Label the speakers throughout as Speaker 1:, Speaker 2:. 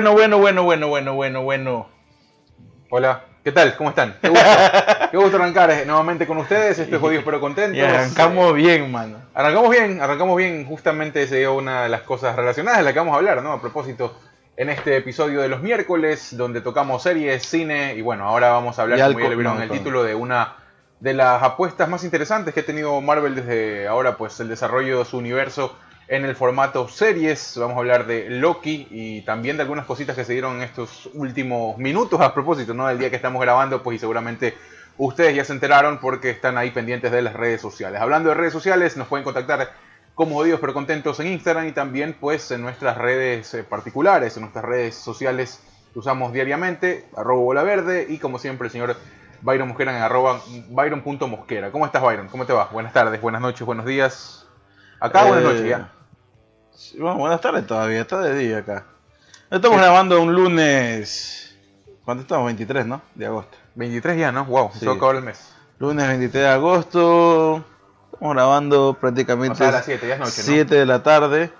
Speaker 1: Bueno, bueno, bueno, bueno, bueno, bueno, bueno.
Speaker 2: Hola, ¿qué tal? ¿Cómo están? Qué gusto, Qué gusto arrancar eh, nuevamente con ustedes. Estoy jodido pero contento.
Speaker 1: Y arrancamos bien, mano.
Speaker 2: Arrancamos bien, arrancamos bien. Justamente se dio una de las cosas relacionadas de la que vamos a hablar, ¿no? A propósito, en este episodio de los miércoles, donde tocamos series, cine, y bueno, ahora vamos a hablar,
Speaker 1: Y
Speaker 2: como ya le vieron el título, de una de las apuestas más interesantes que ha tenido Marvel desde ahora, pues el desarrollo de su universo en el formato series. Vamos a hablar de Loki y también de algunas cositas que se dieron en estos últimos minutos a propósito, ¿no? Del día que estamos grabando, pues y seguramente ustedes ya se enteraron porque están ahí pendientes de las redes sociales. Hablando de redes sociales, nos pueden contactar como jodidos pero contentos en Instagram y también pues en nuestras redes eh, particulares, en nuestras redes sociales que usamos diariamente, arroba bola verde y como siempre el señor Byron Mosquera en arroba byron.mosquera. ¿Cómo estás Byron? ¿Cómo te va? Buenas tardes, buenas noches, buenos días. Acá buenas
Speaker 1: Eh,
Speaker 2: noches ya.
Speaker 1: Bueno, buenas tardes todavía, está de día acá. Estamos grabando un lunes. ¿Cuánto estamos? 23, ¿no? De agosto.
Speaker 2: 23 ya, ¿no? Wow,
Speaker 1: Sí.
Speaker 2: se el mes.
Speaker 1: Lunes 23 de agosto. Estamos grabando prácticamente
Speaker 2: O sea, a las 7, ya es noche, ¿no?
Speaker 1: 7 de la tarde.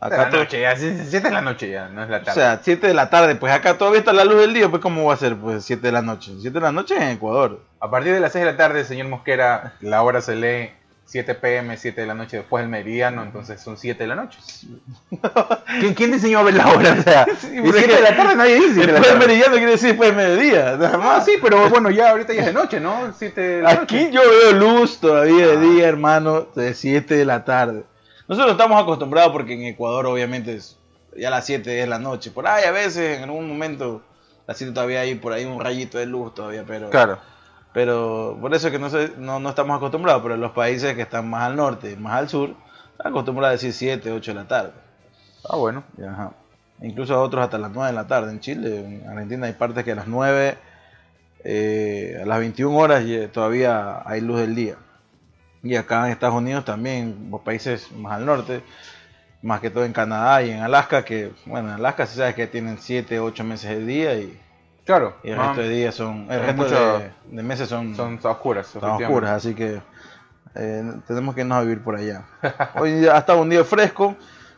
Speaker 2: Acá
Speaker 1: Acá
Speaker 2: la noche ya, 7 de la noche ya, no es la
Speaker 1: O
Speaker 2: tarde.
Speaker 1: sea, 7 de la tarde, pues acá todavía está la luz del día, pues ¿cómo va a ser? Pues 7 de la noche. 7 de la noche en Ecuador.
Speaker 2: A partir de las 6 de la tarde, señor Mosquera, la hora se lee 7 pm, 7 de la noche después del meridiano, entonces son 7 de la noche. ¿Quién, quién diseñó a ver la hora? O sea,
Speaker 1: Sí,
Speaker 2: y
Speaker 1: porque
Speaker 2: 7 de la tarde nadie dice 7 de la
Speaker 1: Después del meridiano quiere decir después del mediodía, nada
Speaker 2: Ah,
Speaker 1: más.
Speaker 2: sí, pero bueno, ya ahorita ya es de noche, ¿no? 7 de la
Speaker 1: Aquí
Speaker 2: noche.
Speaker 1: yo veo luz todavía de
Speaker 2: Ah.
Speaker 1: día, hermano, de 7 de la tarde. Nosotros estamos acostumbrados porque en Ecuador obviamente es, ya las 7 es la noche. Por ahí a veces, en algún momento, las 7 todavía hay por ahí un rayito de luz todavía, pero...
Speaker 2: Claro.
Speaker 1: Pero por eso es que no, sé- no, no estamos acostumbrados, pero en los países que están más al norte, más al sur, están acostumbrados a decir 7, 8 de la tarde.
Speaker 2: Ah, bueno.
Speaker 1: Ajá. Incluso a otros hasta las 9 de la tarde. En Chile, en Argentina hay partes que a las 9, eh, a las 21 horas todavía hay luz del día. Y acá en Estados Unidos también, los países más al norte, más que todo en Canadá y en Alaska, que bueno, en Alaska se sabe que tienen 7, 8 meses de día y,
Speaker 2: Claro.
Speaker 1: y el resto de días son, el
Speaker 2: son
Speaker 1: resto
Speaker 2: mucho-
Speaker 1: de, de meses son,
Speaker 2: son oscuras. efectivamente.
Speaker 1: oscuras, así que eh, tenemos que irnos a vivir por allá. Hoy ha estado un día fresco,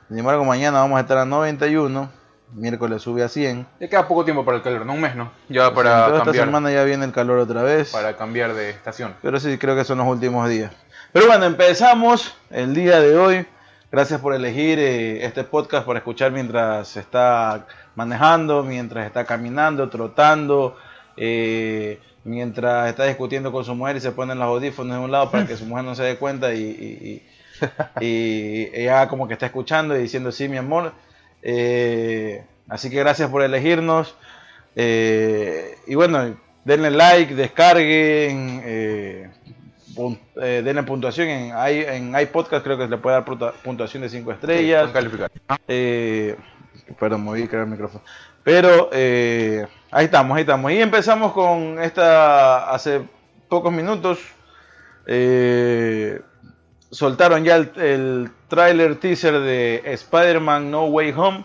Speaker 1: sin embargo mañana vamos a estar a 91, miércoles sube a 100.
Speaker 2: Ya queda poco tiempo para el calor, no un mes, ¿no? Ya para
Speaker 1: esta
Speaker 2: cambiar,
Speaker 1: semana ya viene el calor otra vez,
Speaker 2: para cambiar de estación.
Speaker 1: pero sí creo que son los últimos días. Pero bueno, empezamos el día de hoy. Gracias por elegir eh, este podcast para escuchar mientras está manejando, mientras está caminando, trotando, eh, mientras está discutiendo con su mujer y se ponen los audífonos de un lado para que su mujer no se dé cuenta y, y, y- y ella como que está escuchando y diciendo sí, mi amor. Eh, así que gracias por elegirnos. Eh, y bueno, denle like, descarguen, eh, pun- eh, denle puntuación. En, en iPodcast creo que se le puede dar puntua- puntuación de 5 estrellas.
Speaker 2: Pueden calificar.
Speaker 1: Eh, perdón, moví creo el micrófono. Pero eh, ahí estamos, ahí estamos. Y empezamos con esta hace pocos minutos. eh, soltaron ya el, el tráiler teaser de Spider-Man No Way Home,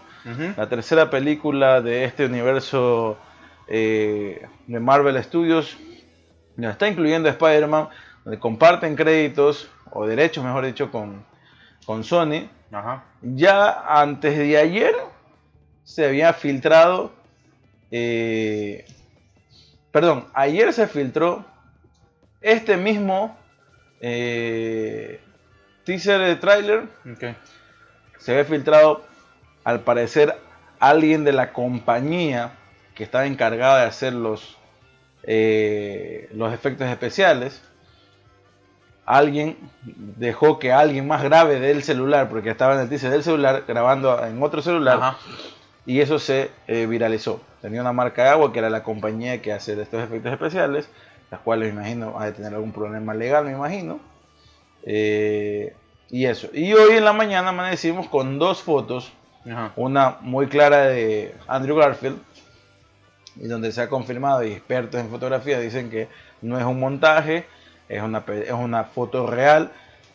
Speaker 1: la tercera película de este universo eh, de Marvel Studios. Ya está incluyendo a Spider-Man, donde comparten créditos, o derechos mejor dicho, con, con Sony.
Speaker 2: Ajá.
Speaker 1: Ya antes de ayer se había filtrado. eh, perdón, ayer se filtró este mismo eh, teaser de trailer. Se había filtrado, al parecer, alguien de la compañía que estaba encargada de hacer los, eh, los efectos especiales. Alguien dejó que alguien más grave del celular, porque estaba en el teaser del celular, grabando en otro celular. Y eso se eh, viralizó. Tenía una marca de agua que era la compañía que hace estos efectos especiales, las cuales me imagino ha de tener algún problema legal, me imagino. Eh, y eso. Y hoy en la mañana amanecimos con dos fotos,
Speaker 2: Ajá.
Speaker 1: una muy clara de Andrew Garfield, y donde se ha confirmado, y expertos en fotografía dicen que no es un montaje, es una, es una foto real,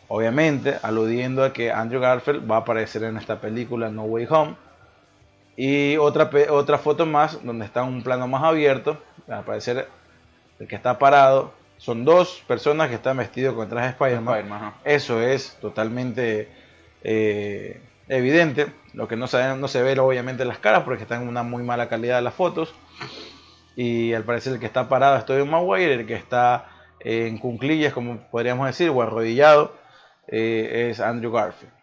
Speaker 1: obviamente aludiendo a que Andrew Garfield va a aparecer en esta película No Way Home. Y otra, otra foto más, donde está un plano más abierto, va a aparecer el que está parado. Son dos personas que están vestidos con traje de Spider-Man. Eso es totalmente eh, evidente. Lo que no se, no se ve obviamente las caras porque están en una muy mala calidad las fotos. Y al parecer el que está parado es Tobey Maguire, el que está en cunclillas, como podríamos decir, o arrodillado, eh, es Andrew Garfield.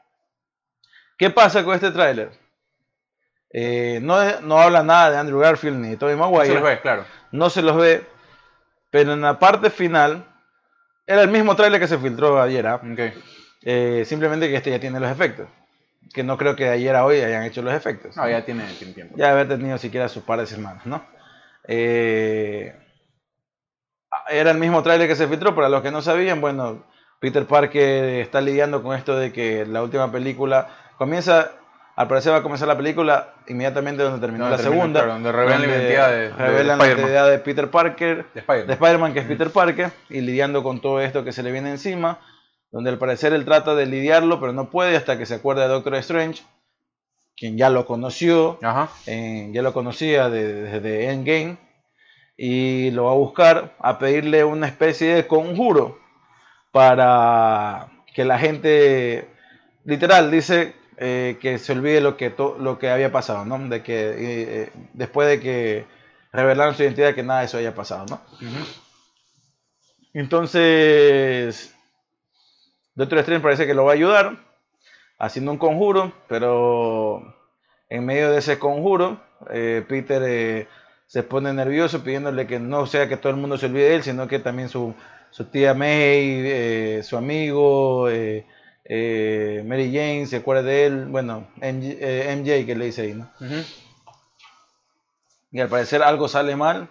Speaker 1: ¿Qué pasa con este tráiler? Eh, no, no, habla nada de Andrew Garfield ni de Tobey Maguire. No se los ve, claro. No se los ve, pero en la parte final era el mismo tráiler que se filtró ayer. ¿ah? Eh, simplemente que este ya tiene los efectos. Que no creo que de ayer a hoy hayan hecho los efectos.
Speaker 2: No, ya tiene, tiempo.
Speaker 1: Ya haber tenido siquiera sus pares hermanos, ¿no? Eh, era el mismo tráiler que se filtró, para los que no sabían, bueno, Peter Parker está lidiando con esto de que la última película comienza, al parecer va a comenzar la película inmediatamente donde terminó la segunda,
Speaker 2: donde revelan la identidad de,
Speaker 1: revelan la identidad de Peter Parker, de Spider-Man, que es Peter Parker, y lidiando con todo esto que se le viene encima, donde al parecer él trata de lidiarlo, pero no puede hasta que se acuerda de Doctor Strange, quien ya lo conoció, ya lo conocía desde Endgame, y lo va a buscar a pedirle una especie de conjuro para que la gente, literal, dice eh, que se olvide lo que, lo que había pasado, ¿no? De que eh, después de que revelaron su identidad, que nada de eso haya pasado, ¿no? Entonces, Doctor Strange parece que lo va a ayudar haciendo un conjuro, pero en medio de ese conjuro, eh, Peter se pone nervioso pidiéndole que no sea que todo el mundo se olvide de él, sino que también su, su tía May, su amigo, eh, eh, Mary Jane se acuerde de él, bueno, MJ, que le dice ahí, ¿no? Y al parecer algo sale mal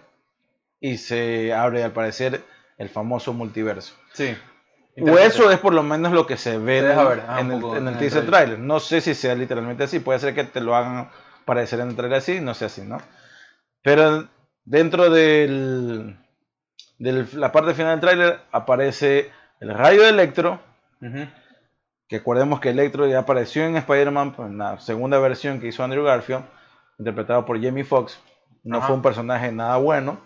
Speaker 1: y se abre al parecer el famoso multiverso.
Speaker 2: Sí.
Speaker 1: O eso es por lo menos lo que se ve en, el, en el teaser trailer. No sé si sea literalmente así, puede ser que te lo hagan parecer en el trailer así, no sé así, ¿no? Pero dentro de la parte final del tráiler aparece el rayo de Electro. Acordemos que Electro ya apareció en Spider-Man en la segunda versión que hizo Andrew Garfield, interpretado por Jamie Foxx. No fue un personaje nada bueno.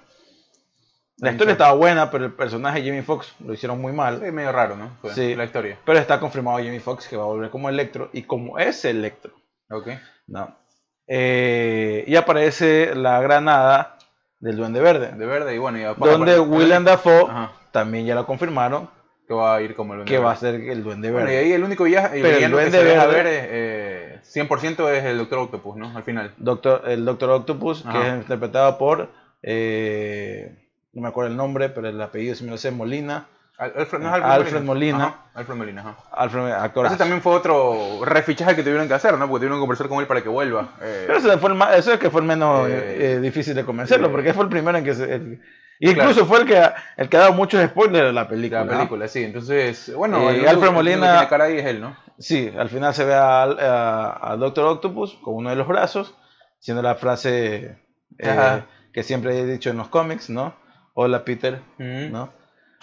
Speaker 1: La historia estaba buena, pero el personaje de Jamie Foxx lo hicieron muy mal.
Speaker 2: Es medio raro, ¿no?
Speaker 1: sí, la historia. Pero está confirmado Jamie Foxx que va a volver como Electro y como es Electro.
Speaker 2: Ok.
Speaker 1: No. Eh, y aparece la granada del Duende Verde.
Speaker 2: De verde y bueno,
Speaker 1: donde William Dafoe también ya lo confirmaron.
Speaker 2: Que va a ir como el
Speaker 1: Duende Que va a ser el Duende Verde.
Speaker 2: y ahí el único viaje, el, el Duende Verde, a ver eh, 100% es el Doctor Octopus, ¿no? Al final.
Speaker 1: Doctor, el Doctor Octopus, que es interpretado por. Eh, no me acuerdo el nombre, pero el apellido si me lo sé, Molina.
Speaker 2: Alfred,
Speaker 1: no Alfred, Molina.
Speaker 2: Alfred Molina, ajá.
Speaker 1: Alfred.
Speaker 2: Ese también fue otro refichaje que tuvieron que hacer, ¿no? Porque tuvieron que conversar con él para que vuelva.
Speaker 1: Eh. Pero ese fue el eso es que fue el menos eh, eh, difícil de convencerlo, porque fue el primero en que se. Incluso fue el que, el que ha dado muchos spoilers de la película.
Speaker 2: La película, sí. Entonces, bueno,
Speaker 1: Alfred Molina.
Speaker 2: La cara ahí es él, ¿no?
Speaker 1: Sí, al final se ve a, Doctor Octopus con uno de los brazos, siendo la frase que siempre he dicho en los cómics, ¿no? Hola Peter, ¿no?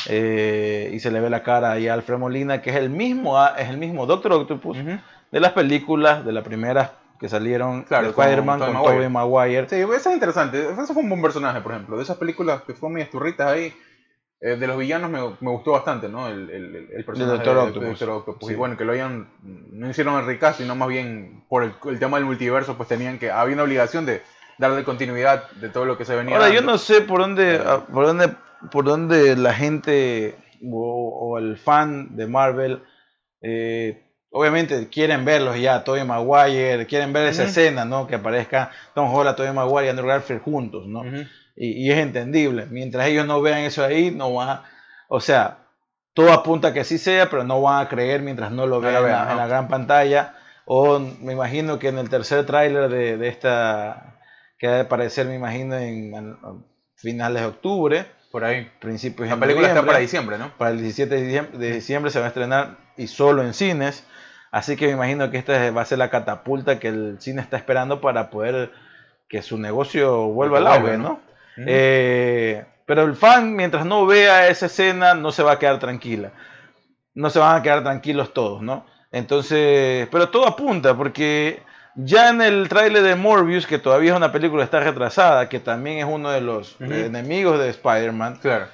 Speaker 1: Eh, y se le ve la cara ahí a Alfred Molina, que es el mismo, es el mismo Doctor Octopus de las películas, de la primera que salieron
Speaker 2: claro,
Speaker 1: de Spider-Man con, Tobey Maguire.
Speaker 2: Sí, eso es interesante. Eso fue un buen personaje, por ejemplo. De esas películas que fueron muy esturritas ahí, eh, de los villanos me, me, gustó bastante, ¿no? El, el, el personaje
Speaker 1: de Doctor
Speaker 2: Octopus. Y bueno, que lo hayan, no hicieron el recast, sino más bien por el, tema del multiverso, pues tenían que, había una obligación de darle continuidad de todo lo que se venía.
Speaker 1: Ahora, yo no sé por dónde, ah, por dónde por donde la gente o, el fan de Marvel, eh, obviamente quieren verlos ya, Tobey Maguire, quieren ver esa escena, ¿no? Que aparezca Tom Holland, Tobey Maguire y Andrew Garfield juntos, ¿no? y, es entendible. Mientras ellos no vean eso ahí, no van a, o sea, todo apunta a que así sea, pero no van a creer mientras no lo vean, en, la, gran pantalla. O me imagino que en el tercer tráiler de, de, esta, que va a aparecer, me imagino, en finales de octubre,
Speaker 2: por ahí.
Speaker 1: Principios
Speaker 2: La película está para diciembre, ¿no?
Speaker 1: Para el 17 de diciembre, se va a estrenar y solo en cines. Así que me imagino que esta va a ser la catapulta que el cine está esperando para poder que su negocio vuelva al auge, ¿no? Eh, pero el fan, mientras no vea esa escena, no se va a quedar tranquila. No se van a quedar tranquilos todos, ¿no? Entonces, pero todo apunta, porque ya en el tráiler de Morbius, que todavía es una película está retrasada, que también es uno de los enemigos de Spider-Man,
Speaker 2: claro.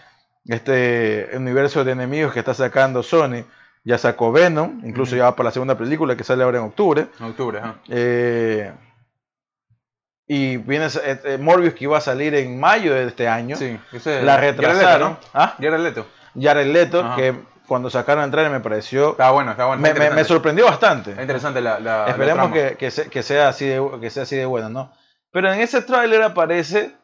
Speaker 1: este universo de enemigos que está sacando Sony, ya sacó Venom, incluso ya va para la segunda película que sale ahora en octubre.
Speaker 2: En octubre, ajá.
Speaker 1: Eh, y viene eh, eh, Morbius que iba a salir en mayo de este año.
Speaker 2: Sí, ese es
Speaker 1: La
Speaker 2: Jared Leto,
Speaker 1: retrasaron.
Speaker 2: ¿no?
Speaker 1: ¿Ah?
Speaker 2: Jared Leto.
Speaker 1: Jared Leto,
Speaker 2: Ajá.
Speaker 1: que cuando sacaron el trailer me pareció...
Speaker 2: Está bueno, está bueno.
Speaker 1: Me, me- me sorprendió bastante.
Speaker 2: Está interesante la, la- la
Speaker 1: Esperemos
Speaker 2: trama.
Speaker 1: que, que se- que sea así de, que sea así de bueno, ¿no? Pero en ese tráiler aparece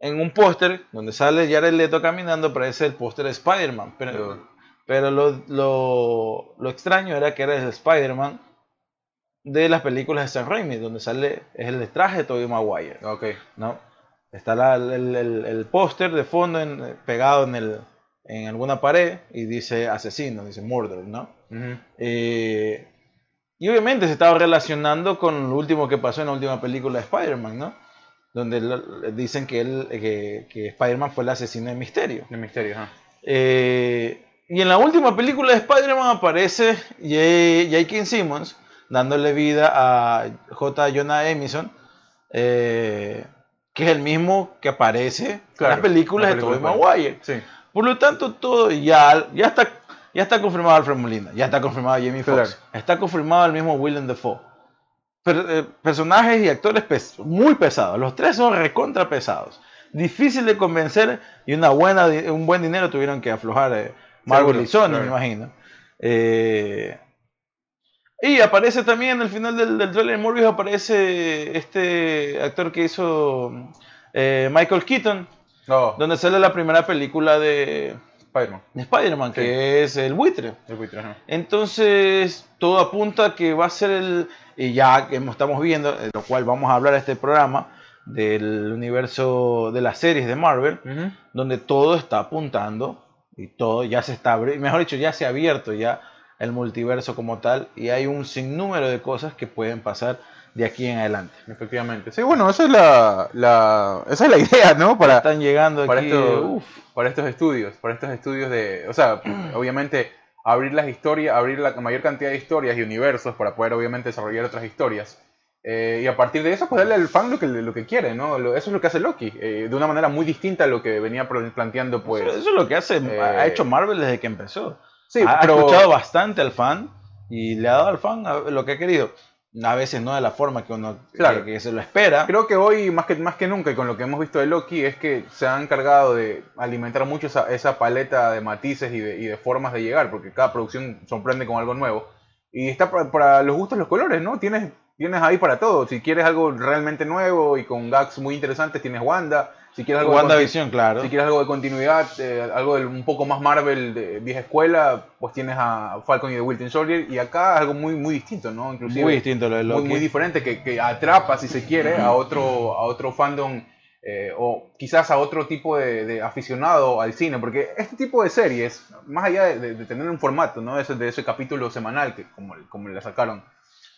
Speaker 1: en un póster donde sale Jared Leto caminando, aparece el póster de Spider-Man. Pero,
Speaker 2: Pero-
Speaker 1: pero lo, lo, lo extraño era que era el Spider-Man de las películas de Sam Raimi, donde sale es el traje de Tobey Maguire,
Speaker 2: Ok.
Speaker 1: ¿no? Está la- el, el- el póster de fondo en- pegado en, el, en alguna pared y dice asesino, dice murder, ¿no?
Speaker 2: Ujú.
Speaker 1: Eh, y obviamente se estaba relacionando con lo último que pasó en la última película de Spider-Man, ¿no? Donde dicen que, él, que, que Spider-Man fue el asesino de Misterio.
Speaker 2: El misterio, ajá.
Speaker 1: Eh, y en la última película de Spider-Man aparece. J.K. Simmons dándole vida a J. Jonah Jameson, eh, que es el mismo que aparece en
Speaker 2: Claro,
Speaker 1: las películas
Speaker 2: en
Speaker 1: de
Speaker 2: la
Speaker 1: Tobey
Speaker 2: película de
Speaker 1: Maguire.
Speaker 2: Sí.
Speaker 1: Por lo tanto, todo ya, ya está ya está confirmado Alfred Molina, ya está confirmado Jamie Foxx,
Speaker 2: Claro.
Speaker 1: está confirmado el mismo Willem Dafoe. Per- eh, personajes y actores pes- muy pesados, los tres son recontra pesados. Difícil de convencer y una buena, un buen dinero tuvieron que aflojar eh, Marvel y Sony,
Speaker 2: claro.
Speaker 1: me imagino. Eh, y aparece también en el final del, del trailer de Morbius aparece este actor que hizo eh, Michael Keaton,
Speaker 2: No,
Speaker 1: donde sale la primera película de,
Speaker 2: Spider-Man.
Speaker 1: de Spider-Man,
Speaker 2: Sí.
Speaker 1: que es el buitre.
Speaker 2: El buitre, ajá.
Speaker 1: Entonces, todo apunta que va a ser el, y ya que estamos viendo, lo cual vamos a hablar en este programa, del universo de las series de Marvel, donde todo está apuntando y todo ya se está, mejor dicho, ya se ha abierto ya el multiverso como tal y hay un sinnúmero de cosas que pueden pasar de aquí en adelante.
Speaker 2: Efectivamente. Sí, bueno, esa es la, la- esa es la idea, ¿no? Para,
Speaker 1: Están llegando
Speaker 2: para,
Speaker 1: aquí,
Speaker 2: esto-
Speaker 1: uf,
Speaker 2: para estos estudios, para estos estudios de, o sea, obviamente abrir las historias, abrir la mayor cantidad de historias y universos para poder obviamente desarrollar otras historias. Eh, y a partir de eso, pues darle al fan lo que, lo que quiere, ¿no? Lo- eso es lo que hace Loki, eh, de una manera muy distinta a lo que venía planteando, pues.
Speaker 1: eso, eso es lo que hace,
Speaker 2: eh,
Speaker 1: ha hecho Marvel desde que empezó.
Speaker 2: sí,
Speaker 1: ha, ha
Speaker 2: pero
Speaker 1: escuchado bastante al fan y le ha dado al fan lo que ha querido. A veces no de la forma que uno
Speaker 2: Claro.
Speaker 1: que, que se lo espera.
Speaker 2: creo que hoy, más que, más que nunca, y con lo que hemos visto de Loki, es que se han encargado de alimentar mucho esa, esa paleta de matices y de, y de formas de llegar, porque cada producción sorprende con algo nuevo. Y está para, para los gustos, los colores, ¿no? Tienes, tienes ahí para todo. Si quieres algo realmente nuevo y con gags muy interesantes, tienes Wanda. Si quieres algo de conti-
Speaker 1: WandaVision, claro.
Speaker 2: si quieres algo de continuidad, eh, algo del- un poco más Marvel de vieja escuela, pues tienes a Falcon y The Winter Soldier. Y acá algo muy, muy distinto, ¿no? Inclusive
Speaker 1: Muy distinto lo de
Speaker 2: muy,
Speaker 1: Loki.
Speaker 2: muy diferente que, que atrapa, si se quiere, a otro, a otro fandom eh, o quizás a otro tipo de, de aficionado al cine, porque este tipo de series, más allá de, de- de tener un formato, ¿no? Ese, de ese capítulo semanal, que como, como la sacaron,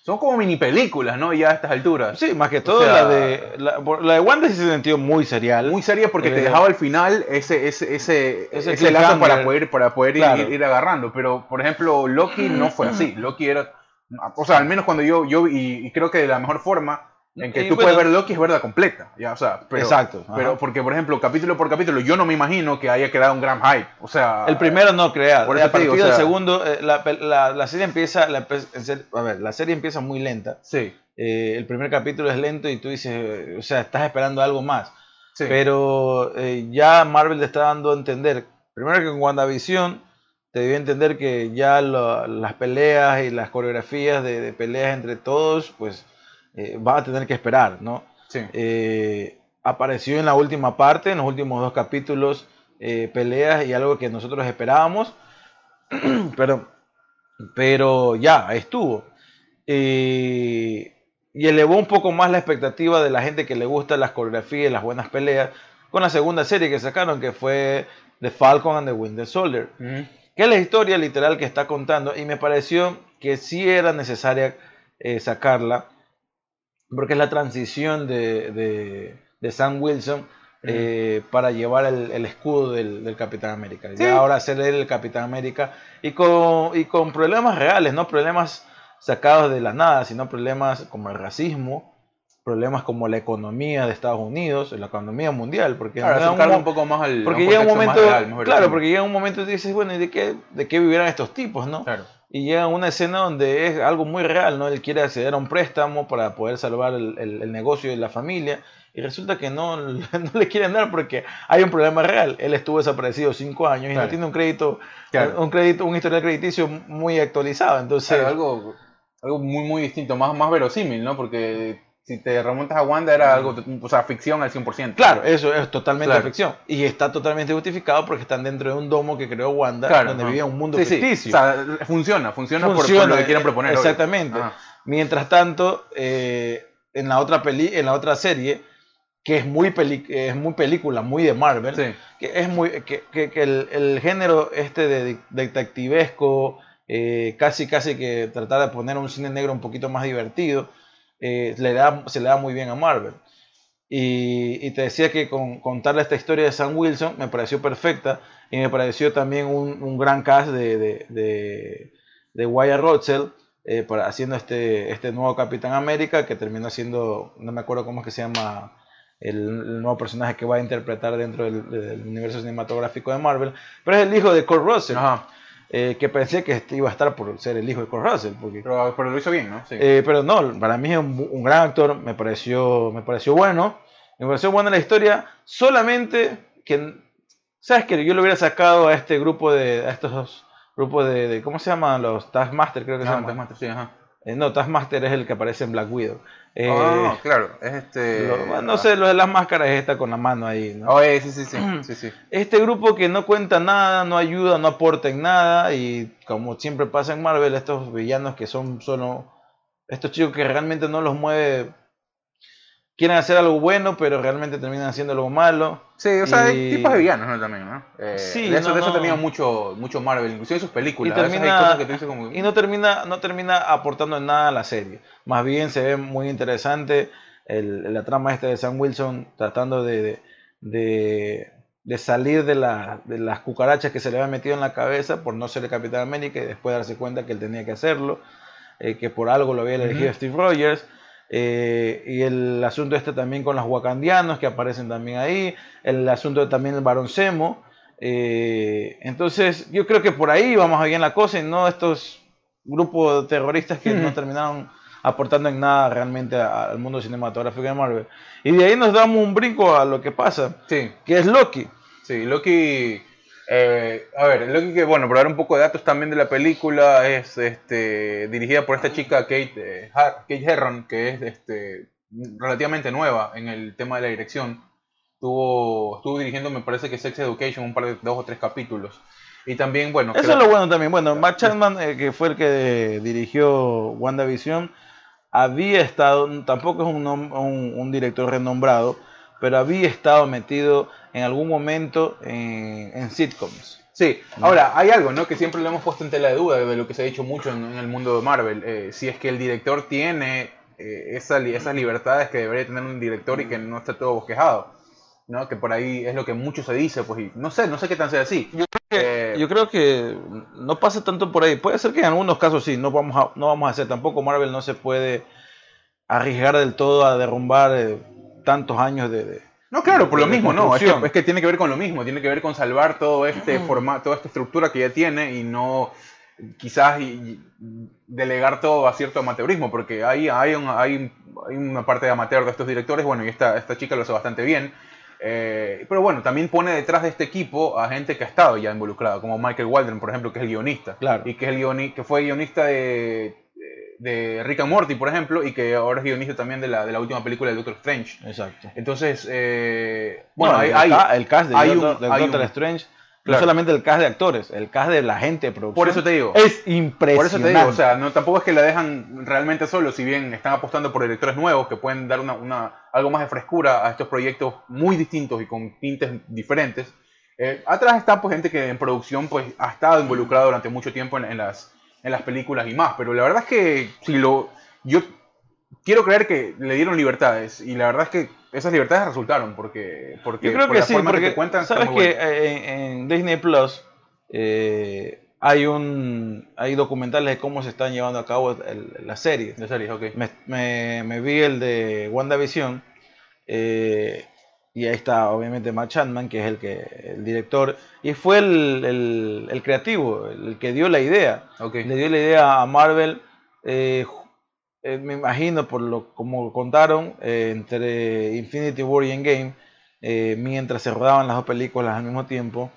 Speaker 2: son como mini películas, ¿no? Ya a estas alturas.
Speaker 1: Sí, más que todo
Speaker 2: sea-
Speaker 1: la de la, de Wanda sí se sintió muy serial.
Speaker 2: Muy seria porque te
Speaker 1: Eh,
Speaker 2: dejaba al final ese, ese, ese,
Speaker 1: ese
Speaker 2: ese lazo para poder, para poder ir-
Speaker 1: Claro.
Speaker 2: ir, ir agarrando. Pero, por ejemplo, Loki no fue así. Loki era, o sea, al menos cuando yo, yo y, y creo que de la mejor forma en que
Speaker 1: Y
Speaker 2: tú
Speaker 1: bueno-
Speaker 2: puedes ver Loki es verdad completa. Ya, o sea, pero,
Speaker 1: Exacto, ajá.
Speaker 2: Pero porque, por ejemplo, capítulo por capítulo, yo no me imagino que haya quedado un gran hype. O sea,
Speaker 1: El primero no crea.
Speaker 2: Por
Speaker 1: a
Speaker 2: eso te
Speaker 1: partir
Speaker 2: digo, o
Speaker 1: del
Speaker 2: sea-
Speaker 1: segundo, eh, la, la- la serie empieza, la, a ver, la serie empieza muy lenta.
Speaker 2: Sí,
Speaker 1: Eh, el primer capítulo es lento y tú dices, eh, o sea, estás esperando algo más.
Speaker 2: sí.
Speaker 1: Pero eh, ya Marvel te está dando a entender, primero que con WandaVision te dio a entender que ya lo- las peleas y las coreografías de, de peleas entre todos, pues eh, vas a tener que esperar, ¿no?
Speaker 2: sí.
Speaker 1: Eh, apareció en la última parte, en los últimos dos capítulos, eh, peleas y algo que nosotros esperábamos, pero, pero ya, estuvo. Eh, y elevó un poco más la expectativa de la gente que le gusta las coreografías y las buenas peleas con la segunda serie que sacaron, que fue The Falcon and the Winter Soldier que es la historia literal que está contando y me pareció que sí era necesaria eh, sacarla porque es la transición de, de- de Sam Wilson eh, para llevar el, el escudo del, del Capitán América.
Speaker 2: Sí.
Speaker 1: Ya ahora ser él el Capitán América y con, y con problemas reales, no problemas sacados de la nada, sino problemas como el racismo, problemas como la economía de Estados Unidos, la economía mundial, porque
Speaker 2: Claro,
Speaker 1: un
Speaker 2: un poco más al
Speaker 1: porque llega un momento,
Speaker 2: real,
Speaker 1: claro, porque llega un momento y dices, bueno, ¿y de qué, de qué vivirán estos tipos, no?
Speaker 2: Claro.
Speaker 1: Y llega una escena donde es algo muy real, ¿no? Él quiere acceder a un préstamo para poder salvar el, el- el negocio de la familia y resulta que no, no le quieren dar porque hay un problema real. Él estuvo desaparecido cinco años y
Speaker 2: Claro.
Speaker 1: no tiene un crédito,
Speaker 2: Claro.
Speaker 1: un crédito, un historial crediticio muy actualizado. Entonces,
Speaker 2: Claro, algo, algo muy, muy distinto, más, más verosímil, ¿no? Porque si te remontas a Wanda era algo, o sea, ficción al 100%.
Speaker 1: claro, eso es totalmente
Speaker 2: Claro.
Speaker 1: ficción y está totalmente justificado porque están dentro de un domo que creó Wanda,
Speaker 2: Claro,
Speaker 1: donde
Speaker 2: ajá.
Speaker 1: vivía un mundo
Speaker 2: Sí, sí.
Speaker 1: ficticio.
Speaker 2: O sea, funciona, funciona, por- lo que quieren proponer.
Speaker 1: Exactamente. Mientras tanto, eh, en la otra peli, en la otra serie, que es muy peli- es muy película, muy de Marvel,
Speaker 2: Sí.
Speaker 1: que es muy que, que- que el, el género este de de- detectivesco, eh, casi casi que tratar de poner un cine negro un poquito más divertido, eh, le da, se le da muy bien a Marvel. Y, te decía que con contarle esta historia de Sam Wilson me pareció perfecta y me pareció también un, gran cast de, de, de, Wyatt Russell eh, para, haciendo este, este nuevo Capitán América que terminó siendo, no me acuerdo cómo es que se llama el, nuevo personaje que va a interpretar dentro del, universo cinematográfico de Marvel, pero es el hijo de Kurt Russell. Eh, que pensé que este iba a estar por ser el hijo de Kurt Russell, porque
Speaker 2: Pero, pero lo hizo bien, ¿no? Sí.
Speaker 1: eh, pero no, para mí es un, un gran actor, me pareció, me pareció bueno. Me pareció buena la historia, solamente que, ¿sabes que Yo lo hubiera sacado a este grupo de, a estos grupos de, de- ¿cómo se llaman? Los Taskmaster, creo que se
Speaker 2: Ah,
Speaker 1: llaman.
Speaker 2: Taskmaster, sí, ajá.
Speaker 1: Eh, no, Taskmaster es el que aparece en Black Widow. Eh,
Speaker 2: Ah, claro, es este...
Speaker 1: lo- no sé, lo de las máscaras es esta con la mano ahí, ¿no?
Speaker 2: Oh, eh, sí, sí, sí, sí, sí.
Speaker 1: Este grupo que no cuenta nada, no ayuda, no aporta en nada y como siempre pasa en Marvel, estos villanos que son solo estos chicos que realmente no los mueve, quieren hacer algo bueno, pero realmente terminan haciendo algo malo.
Speaker 2: Sí, o sea, hay tipos de villanos, ¿no? También, ¿no? Eh,
Speaker 1: Sí,
Speaker 2: de eso,
Speaker 1: no,
Speaker 2: de eso
Speaker 1: no.
Speaker 2: tenía mucho, mucho Marvel, inclusive en sus películas.
Speaker 1: Y termina-
Speaker 2: cosas que tú dices como...
Speaker 1: Y no termina, no termina aportando en nada a la serie. Más bien se ve muy interesante el- la trama esta de Sam Wilson tratando de, de, de- de salir de, la- de las cucarachas que se le había metido en la cabeza por no ser el Capitán América y después darse cuenta que él tenía que hacerlo, eh, que por algo lo había elegido. Steve Rogers. Eh, y el asunto este también con los wakandianos que aparecen también ahí, el asunto también del Barón eh, entonces, yo creo que por ahí vamos bien la cosa y no estos grupos de terroristas que no terminaron aportando en nada realmente al mundo cinematográfico de Marvel. Y de ahí nos damos un brinco a lo que pasa,
Speaker 2: Sí,
Speaker 1: que es Loki.
Speaker 2: Sí, Loki. Eh, a ver, Loki que, bueno, para dar un poco de datos también de la película, es este, dirigida por esta chica Kate, eh, Har- Kate Herron, que es este, relativamente nueva en el tema de la dirección. Estuvo, estuvo dirigiendo, me parece que Sex Education, un par de dos o tres capítulos. Y también, bueno,
Speaker 1: Eso es lo bueno también. Bueno, Matt Chapman, eh, que fue el que dirigió WandaVision, había estado, tampoco es un, un, un director renombrado, pero había estado metido en algún momento en, en sitcoms.
Speaker 2: Sí, ahora hay algo, ¿no? Que siempre lo hemos puesto en tela de duda de lo que se ha dicho mucho en, en el mundo de Marvel. eh, si es que el director tiene eh, esa esas libertades que debería tener un director y que no está todo bosquejado, ¿no? Que por ahí es lo que mucho se dice, pues y no sé, no sé qué tan sea así. Eh,
Speaker 1: Yo creo que no pasa tanto por ahí. Puede ser que en algunos casos sí, no vamos a, no vamos a hacer. Tampoco Marvel no se puede arriesgar del todo a derrumbar eh, tantos años de, de-
Speaker 2: No, claro, por lo
Speaker 1: de
Speaker 2: mismo, no. Es que,
Speaker 1: construcción.
Speaker 2: es que tiene que ver con lo mismo, tiene que ver con salvar todo este formato, toda esta estructura que ya tiene y no quizás y- y delegar todo a cierto amateurismo, porque hay, hay, un- hay, hay una parte de amateur de estos directores, bueno, y esta, esta chica lo hace bastante bien. eh, pero bueno, también pone detrás de este equipo a gente que ha estado ya involucrada, como Michael Waldron, por ejemplo, que es el guionista.
Speaker 1: Claro.
Speaker 2: Y que, es el guioni- que fue guionista de, de Rick and Morty, por ejemplo, y que ahora es guionista también de la, de la última película de Doctor Strange.
Speaker 1: Exacto.
Speaker 2: Entonces, eh, bueno,
Speaker 1: Bueno,
Speaker 2: hay,
Speaker 1: el,
Speaker 2: hay-
Speaker 1: ca- el cast de,
Speaker 2: hay un- hay
Speaker 1: Doctor
Speaker 2: un-
Speaker 1: Strange,
Speaker 2: Claro.
Speaker 1: no solamente el cast de actores, el cast de la gente de producción.
Speaker 2: por eso te digo.
Speaker 1: Es
Speaker 2: Por
Speaker 1: impresionante.
Speaker 2: eso te digo, o sea, no, tampoco es que la dejan realmente solo, si bien están apostando por directores nuevos que pueden dar una, una- algo más de frescura a estos proyectos muy distintos y con tintes diferentes. Eh, atrás está pues gente que en producción pues ha estado involucrada durante mucho tiempo en, en las, en las películas y más, pero la verdad es que si lo yo quiero creer que le dieron libertades y la verdad es que esas libertades resultaron porque porque
Speaker 1: Yo creo
Speaker 2: por
Speaker 1: que
Speaker 2: la
Speaker 1: sí,
Speaker 2: forma
Speaker 1: porque
Speaker 2: que te cuentan está
Speaker 1: sabes que eh, en, en Disney Plus eh, hay un hay documentales de cómo se están llevando a cabo el- las series.
Speaker 2: De series, ok.
Speaker 1: Me, me- me vi el de WandaVision eh, y ahí está obviamente Matt Chapman, que es el que el director y fue el, el- el creativo, el que dio la idea. Le dio la idea a Marvel, eh, eh, me imagino por lo como contaron, eh, entre Infinity War y Endgame, mientras se rodaban las dos películas al mismo tiempo,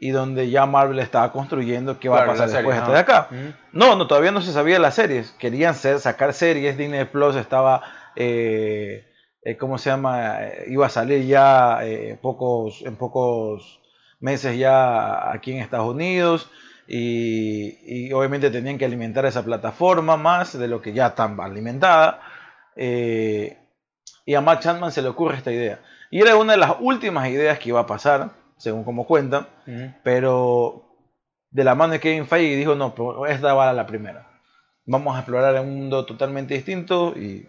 Speaker 1: y donde ya Marvel estaba construyendo qué va
Speaker 2: Claro,
Speaker 1: a pasar
Speaker 2: serie,
Speaker 1: después de acá. No, no, todavía no se sabía las series. Querían ser, sacar series. Disney Plus estaba, eh, eh, ¿cómo se llama? Eh, iba a salir ya eh, pocos, en pocos meses ya aquí en Estados Unidos. Y, y obviamente tenían que alimentar esa plataforma más de lo que ya está alimentada. Eh, y a Matt Chapman se le ocurre esta idea. Y era una de las últimas ideas que iba a pasar, según como cuentan
Speaker 2: Ujú.
Speaker 1: pero de la mano de Kevin Feige dijo, no, pero esta va a la primera. Vamos a explorar un mundo totalmente distinto y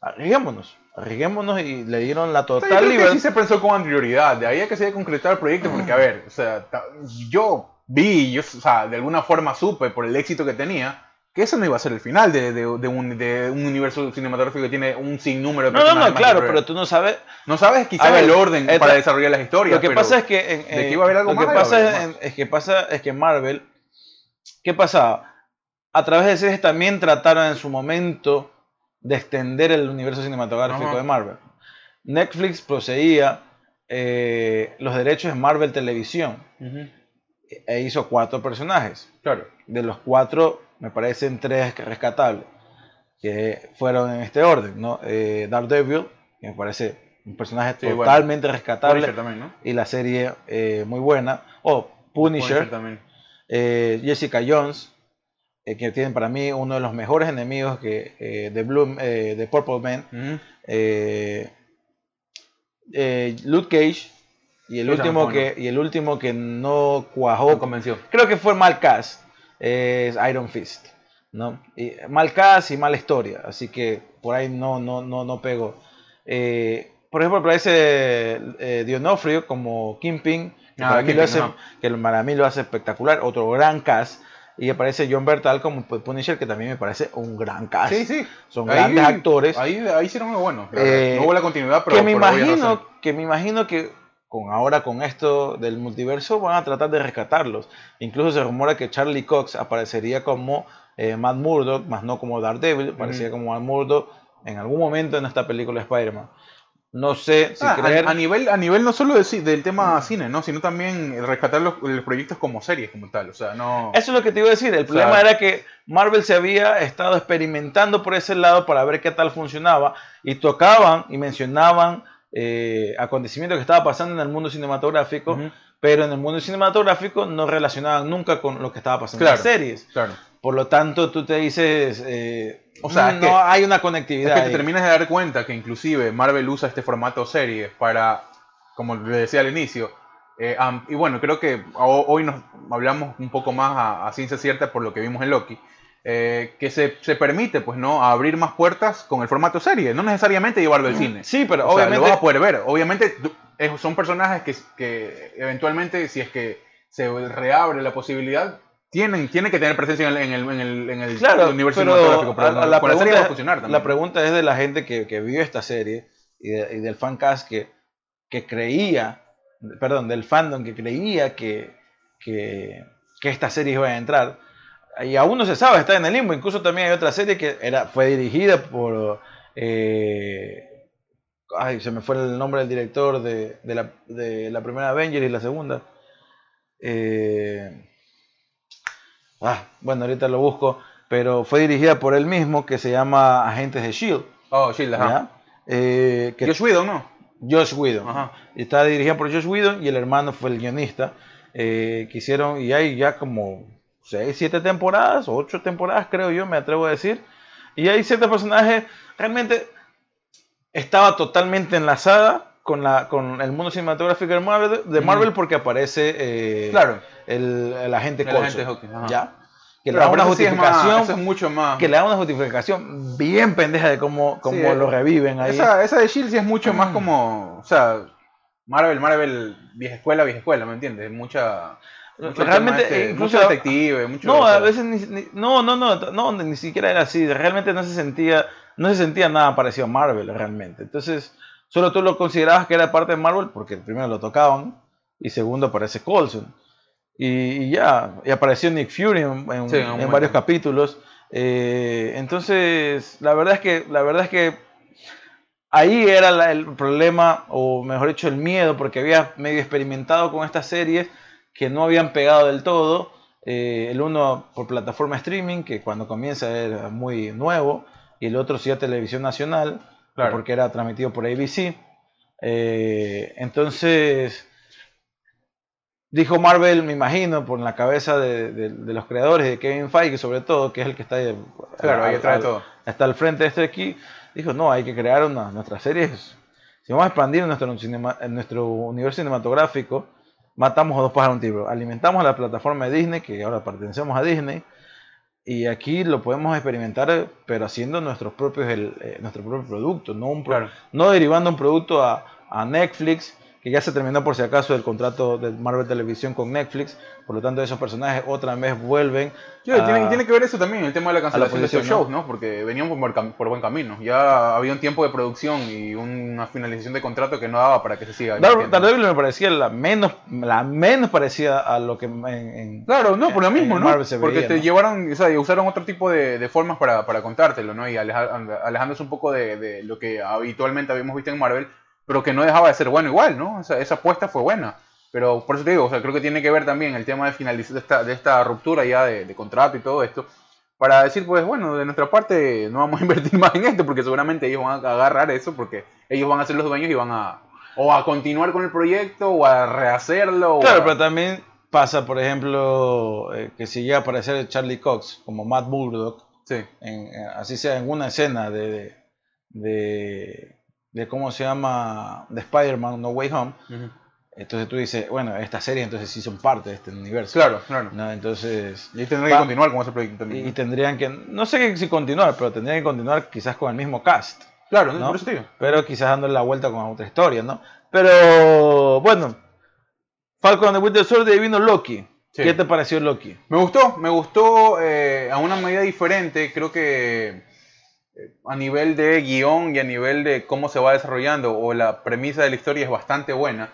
Speaker 1: arriesguémonos, arriesguémonos y le dieron la total libertad.
Speaker 2: sí se pensó con anterioridad, de ahí a que se haya concretado el proyecto, porque a ver, o sea, yo vi, yo, o sea, de alguna forma supe por el éxito que tenía, que eso no iba a ser el final de, de- de un, de un universo cinematográfico que tiene un sinnúmero de
Speaker 1: No, no, no, claro, pero tú no sabes.
Speaker 2: No sabes quizás
Speaker 1: ver,
Speaker 2: el orden
Speaker 1: esta-
Speaker 2: para desarrollar las historias.
Speaker 1: Lo que
Speaker 2: pero-
Speaker 1: pasa es que en-
Speaker 2: de que iba a haber algo
Speaker 1: lo que
Speaker 2: más,
Speaker 1: pasa
Speaker 2: haber
Speaker 1: es, es que pasa es que Marvel, ¿qué pasaba? A través de series también trataron en su momento de extender el universo cinematográfico
Speaker 2: Ajá.
Speaker 1: de Marvel. Netflix poseía eh, los derechos de Marvel Televisión e hizo cuatro personajes.
Speaker 2: Claro.
Speaker 1: De los cuatro, me parecen tres rescatables, que fueron en este orden, ¿no? Eh, Daredevil, que me parece un personaje
Speaker 2: Sí, bueno.
Speaker 1: totalmente rescatable,
Speaker 2: Punisher también, ¿no?
Speaker 1: y la serie eh, muy buena. O Punisher,
Speaker 2: también.
Speaker 1: eh, Jessica Jones, eh, que tiene para mí uno de los mejores enemigos que, eh, de, Blue, eh, de Purple Man, Luke Cage, y el, último que, y el último que no cuajó
Speaker 2: convenció.
Speaker 1: creo que fue mal cast, es Iron Fist, ¿no? Y mal cast y mala historia, así que por ahí no, no, no, no pegó. Eh, por ejemplo, aparece eh, Dionofrio como Kingpin, que,
Speaker 2: Ah,
Speaker 1: para mí lo hace,
Speaker 2: ajá.
Speaker 1: que para mí lo hace espectacular, otro gran cast. Y aparece John Bertal como Punisher, que también me parece un gran cast.
Speaker 2: Sí, sí.
Speaker 1: Son
Speaker 2: Ahí-
Speaker 1: grandes actores.
Speaker 2: Ahí, ahí hicieron algo bueno.
Speaker 1: Eh,
Speaker 2: no hubo la continuidad, pero
Speaker 1: que me imagino que me imagino que con ahora con esto del multiverso van a tratar de rescatarlos incluso se rumora que Charlie Cox aparecería como eh, Matt Murdock más no como Daredevil aparecería como Matt Murdock en algún momento en esta película de Spider-Man no sé si
Speaker 2: Ah, a-
Speaker 1: creer
Speaker 2: a, nivel, a nivel no solo de del tema cine, ¿no? sino también rescatar los, los proyectos como series, como tal. O sea, no.
Speaker 1: eso es lo que te iba a decir el problema
Speaker 2: sea-
Speaker 1: era que Marvel se había estado experimentando por ese lado para ver qué tal funcionaba y tocaban y mencionaban eh, acontecimientos que estaba pasando en el mundo cinematográfico pero en el mundo cinematográfico no relacionaban nunca con lo que estaba pasando en
Speaker 2: Claro.
Speaker 1: las series.
Speaker 2: Claro.
Speaker 1: Por lo tanto, tú te dices, eh,
Speaker 2: O sea,
Speaker 1: "Mm,
Speaker 2: es
Speaker 1: no
Speaker 2: que-
Speaker 1: hay una
Speaker 2: Es
Speaker 1: conectividad.
Speaker 2: que te
Speaker 1: ahí".
Speaker 2: terminas de dar cuenta que inclusive Marvel usa este formato serie para, como le decía al inicio, eh, am- y bueno, creo que ho- hoy nos hablamos un poco más a, a ciencia cierta por lo que vimos en Loki, eh, que se, se permite pues no abrir más puertas con el formato serie, no necesariamente llevarlo al cine.
Speaker 1: Sí, pero
Speaker 2: O sea,
Speaker 1: obviamente.
Speaker 2: lo vas a poder ver. Obviamente es- son personajes que, que eventualmente, si es que se reabre la posibilidad, tienen, tienen que tener presencia en el, en el, en el, en el
Speaker 1: claro,
Speaker 2: universo cinematográfico. Pero
Speaker 1: a- a
Speaker 2: no-
Speaker 1: la,
Speaker 2: con la serie
Speaker 1: pregunta,
Speaker 2: va a funcionar también.
Speaker 1: la pregunta es de la gente que, que vio esta serie y, de- y del fancast que, que creía, perdón, del fandom que creía que, que, que esta serie iba a entrar. Y aún no se sabe, está en el limbo. Incluso también hay otra serie que era, fue dirigida por. eh, ay, se me fue el nombre del director de, de la, de la primera Avenger y la segunda. Eh, ah, bueno, ahorita lo busco. Pero fue dirigida por él mismo, que se llama Agentes de Shield.
Speaker 2: Oh, Shield, ajá.
Speaker 1: Eh, que
Speaker 2: Josh Whedon, ¿no?
Speaker 1: Josh Whedon.
Speaker 2: Ajá.
Speaker 1: Está dirigida por Josh Whedon y el hermano fue el guionista. Eh, que hicieron, y hay ya como 6, 7 temporadas, 8 temporadas creo yo, me atrevo a decir. Y hay ciertos personajes, realmente estaba totalmente enlazada con, la, con el mundo cinematográfico de Marvel, de Marvel porque aparece eh,
Speaker 2: Claro.
Speaker 1: el, el agente
Speaker 2: El
Speaker 1: Coulson,
Speaker 2: agente Hawkins, ajá.
Speaker 1: ¿ya? Que le da una
Speaker 2: pero eso sí es más-
Speaker 1: justificación,
Speaker 2: eso es mucho más.
Speaker 1: que le da una justificación bien pendeja de cómo, cómo
Speaker 2: Sí,
Speaker 1: lo reviven ahí.
Speaker 2: Esa, esa de Shield sí es mucho más como. O sea, Marvel, Marvel, vieja escuela, vieja escuela, ¿me entiendes? Mucha. Mucho
Speaker 1: realmente,
Speaker 2: este,
Speaker 1: incluso-
Speaker 2: mucho detective, mucho...
Speaker 1: No, a veces ni, ni- no, no, no, no, ni siquiera era así. Realmente no se sentía, no se sentía nada parecido a Marvel realmente. Entonces, solo tú lo considerabas que era parte de Marvel porque primero lo tocaban y segundo aparece Coulson. Y, y ya, y apareció Nick Fury en,
Speaker 2: Sí,
Speaker 1: varios capítulos. Eh, entonces, la verdad es que, la verdad es que ahí era la- el problema, o mejor dicho, el miedo, porque había medio experimentado con estas series que no habían pegado del todo. Eh, el uno por plataforma streaming, que cuando comienza era muy nuevo, y el otro sí a televisión nacional,
Speaker 2: Claro.
Speaker 1: porque era transmitido por ABC. Eh, entonces, dijo Marvel, me imagino, por la cabeza de, de- de los creadores, de Kevin Feige sobre todo, que es el que está ahí,
Speaker 2: Claro, ahí
Speaker 1: al-
Speaker 2: de todo.
Speaker 1: está al frente de este aquí, dijo, no, hay que crear una, nuestras series. Si vamos a expandir nuestro, cinema- en nuestro universo cinematográfico, matamos a dos pájaros de un tiro. Alimentamos a la plataforma de Disney, que ahora pertenecemos a Disney, y aquí lo podemos experimentar, pero haciendo nuestros propios, el, eh, nuestro propio producto, no, un pro-
Speaker 2: Claro.
Speaker 1: no derivando un producto a, a Netflix, que ya se terminó por si acaso el contrato de Marvel Televisión con Netflix, por lo tanto esos personajes otra vez vuelven.
Speaker 2: Sí, tiene,
Speaker 1: a-
Speaker 2: y tiene que ver eso también, el tema de la cancelación de
Speaker 1: posición,
Speaker 2: estos shows, ¿no? Porque veníamos por, por buen camino. Ya había un tiempo de producción y una finalización de contrato que no daba para que se siga. Invirtiendo.
Speaker 1: Daredevil me parecía la menos, la menos parecida a lo que en, en-
Speaker 2: Claro, no, por lo mismo,
Speaker 1: en
Speaker 2: ¿no?
Speaker 1: Marvel se
Speaker 2: Porque
Speaker 1: veía,
Speaker 2: te
Speaker 1: ¿no?
Speaker 2: llevaron, o sea, usaron otro tipo de, de formas para, para contártelo, ¿no? Y alejándose un poco de, de lo que habitualmente habíamos visto en Marvel, pero que no dejaba de ser bueno igual, ¿no? O sea, esa apuesta fue buena. Pero por eso te digo, o sea, creo que tiene que ver también el tema de finalizar de esta, de esta ruptura ya de, de contrato y todo esto, para decir, pues bueno, de nuestra parte no vamos a invertir más en esto, porque seguramente ellos van a agarrar eso, porque ellos van a ser los dueños y van a o a continuar con el proyecto, o a rehacerlo, o
Speaker 1: Claro,
Speaker 2: a-
Speaker 1: pero también pasa, por ejemplo, eh, que si llega a aparecer Charlie Cox como Matt Murdock,
Speaker 2: Sí,
Speaker 1: en- en- así sea en una escena de, de, de, cómo se llama, de Spider-Man No Way Home, entonces tú dices, bueno, esta serie entonces sí son parte de este universo.
Speaker 2: claro, claro.
Speaker 1: ¿no? Entonces,
Speaker 2: Y ahí tendrán que continuar con ese proyecto también.
Speaker 1: y, y tendrían que, no sé si continuar, pero tendrían que continuar quizás con el mismo cast.
Speaker 2: claro,
Speaker 1: ¿no?
Speaker 2: por eso
Speaker 1: pero quizás dándole la vuelta con otra historia, ¿no? Pero bueno, Falcon de Winter Soldier y vino Loki.
Speaker 2: Sí.
Speaker 1: ¿Qué te pareció Loki?
Speaker 2: Me gustó, me gustó eh, a una medida diferente, creo que a nivel de guion y a nivel de cómo se va desarrollando o la premisa de la historia es bastante buena.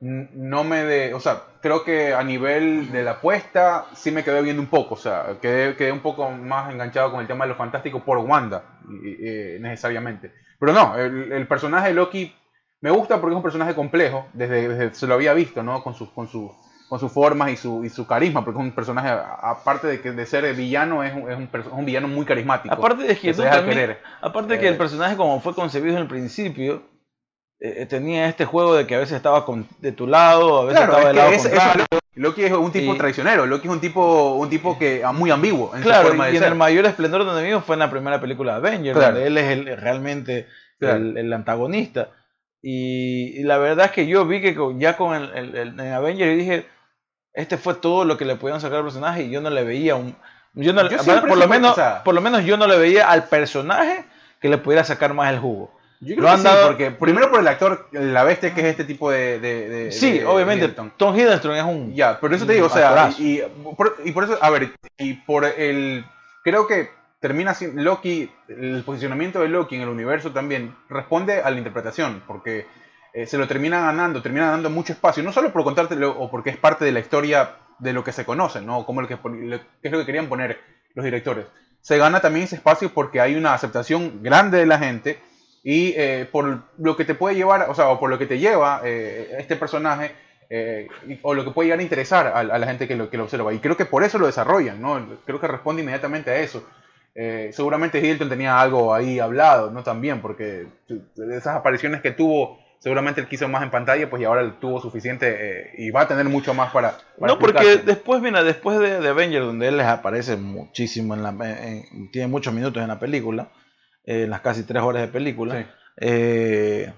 Speaker 2: No me de, o sea, creo que a nivel de la apuesta sí me quedé viendo un poco, o sea, quedé, quedé un poco más enganchado con el tema de lo fantástico por Wanda, eh, necesariamente. Pero no, el, personaje de Loki me gusta porque es un personaje complejo, desde, desde se lo había visto, ¿no? Con sus con su, con sus formas y su, y su carisma, porque es un personaje, aparte de que de ser villano, es un, es un, es un villano muy carismático.
Speaker 1: Aparte de que,
Speaker 2: que
Speaker 1: también- aparte de que
Speaker 2: Eh.
Speaker 1: el personaje como fue concebido en el principio, eh, eh, tenía este juego de que a veces estaba con- de tu lado, a veces
Speaker 2: Claro,
Speaker 1: estaba
Speaker 2: es
Speaker 1: del lado
Speaker 2: ese-
Speaker 1: contrario.
Speaker 2: eso- Loki es un tipo
Speaker 1: Y-
Speaker 2: traicionero, Loki es un tipo, un tipo que ah, muy ambiguo en su
Speaker 1: Claro,
Speaker 2: forma de
Speaker 1: y en
Speaker 2: ser.
Speaker 1: el mayor esplendor de enemigo fue en la primera película de Avengers,
Speaker 2: Claro.
Speaker 1: donde él es el- realmente
Speaker 2: Claro.
Speaker 1: el, el antagonista. Y, y la verdad es que yo vi que con- ya con el, el, el- en Avengers dije, este fue todo lo que le podían sacar al personaje y yo no le veía un... Yo no,
Speaker 2: Yo
Speaker 1: por, lo menos, por lo menos yo no le veía al personaje que le pudiera sacar más el jugo.
Speaker 2: Yo
Speaker 1: Lo han
Speaker 2: que sí,
Speaker 1: dado-
Speaker 2: porque primero por el actor, la bestia que es este tipo de... de- de-
Speaker 1: Sí,
Speaker 2: de-
Speaker 1: obviamente. Tom Hiddleston es un...
Speaker 2: Ya, pero eso te digo, o sea, y, y por, y por eso, a ver, y por el, creo que termina siendo Loki, el posicionamiento de Loki en el universo también responde a la interpretación, porque eh, se lo termina ganando, termina dando mucho espacio, no solo por contártelo o porque es parte de la historia de lo que se conoce, ¿no? Como lo que, lo- es lo que querían poner los directores. Se gana también ese espacio porque hay una aceptación grande de la gente y eh, por lo que te puede llevar, o sea, o por lo que te lleva eh, este personaje, o lo que puede llegar a interesar a, la gente que lo, observa. Y creo que por eso lo desarrollan, ¿no? Creo que responde inmediatamente a eso. Seguramente Hilton tenía algo ahí hablado, ¿no? También, porque de esas apariciones que tuvo, seguramente él quiso más en pantalla, pues y ahora tuvo suficiente eh, y va a tener mucho más para... para
Speaker 1: No, porque
Speaker 2: explicarse.
Speaker 1: después, mira, después de, de Avengers, donde él les aparece muchísimo, en la, en- tiene muchos minutos en la película, eh, en las casi tres horas de película,
Speaker 2: Sí.
Speaker 1: eh,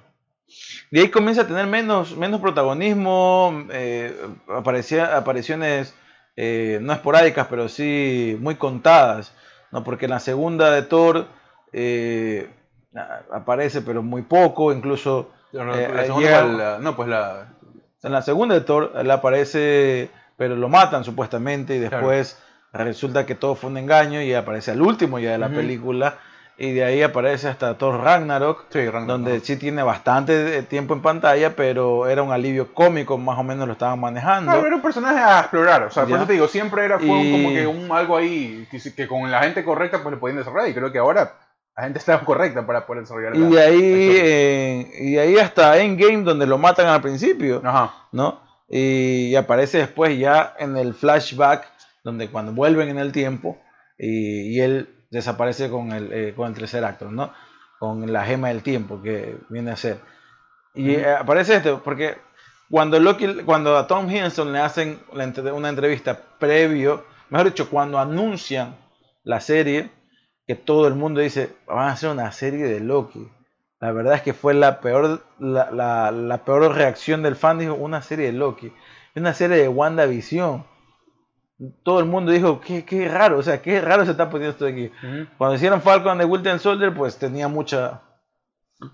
Speaker 1: de ahí comienza a tener menos, menos protagonismo, eh, aparecía, apariciones no esporádicas, pero sí muy contadas, ¿no? porque en la segunda de Thor aparece, pero muy poco, incluso
Speaker 2: No,
Speaker 1: eh,
Speaker 2: la
Speaker 1: eh,
Speaker 2: segunda
Speaker 1: llega-
Speaker 2: fue la- no, pues la...
Speaker 1: en la segunda de Thor, él aparece pero lo matan supuestamente y después resulta que todo fue un engaño y aparece al último ya de la película. Y de ahí aparece hasta Thor Ragnarok, donde sí tiene bastante tiempo en pantalla, pero era un alivio cómico, más o menos lo estaban manejando.
Speaker 2: era un personaje a explorar, o sea, por eso te digo, siempre era fue como que un algo ahí que, con la gente correcta pues le podían desarrollar y creo que ahora la gente está correcta para poder desarrollar.
Speaker 1: Y de ahí, eh, y ahí hasta Endgame, donde lo matan al principio, ¿no? Y, aparece después ya en el flashback, donde cuando vuelven en el tiempo, y él desaparece con el, eh, con el tercer acto, ¿no? Con la gema del tiempo que viene a ser. Y eh, aparece esto, porque cuando, Loki, cuando a Tom Hiddleston le hacen una entrevista previo, mejor dicho, cuando anuncian la serie, que todo el mundo dice, van a hacer una serie de Loki. La verdad es que fue la peor, la, la, la peor reacción del fan, dijo, una serie de Loki. Una serie de WandaVision todo el mundo dijo, qué, qué raro, o sea, qué raro se está poniendo esto de aquí. Cuando hicieron Falcon de Wilton Soldier, pues tenía mucha...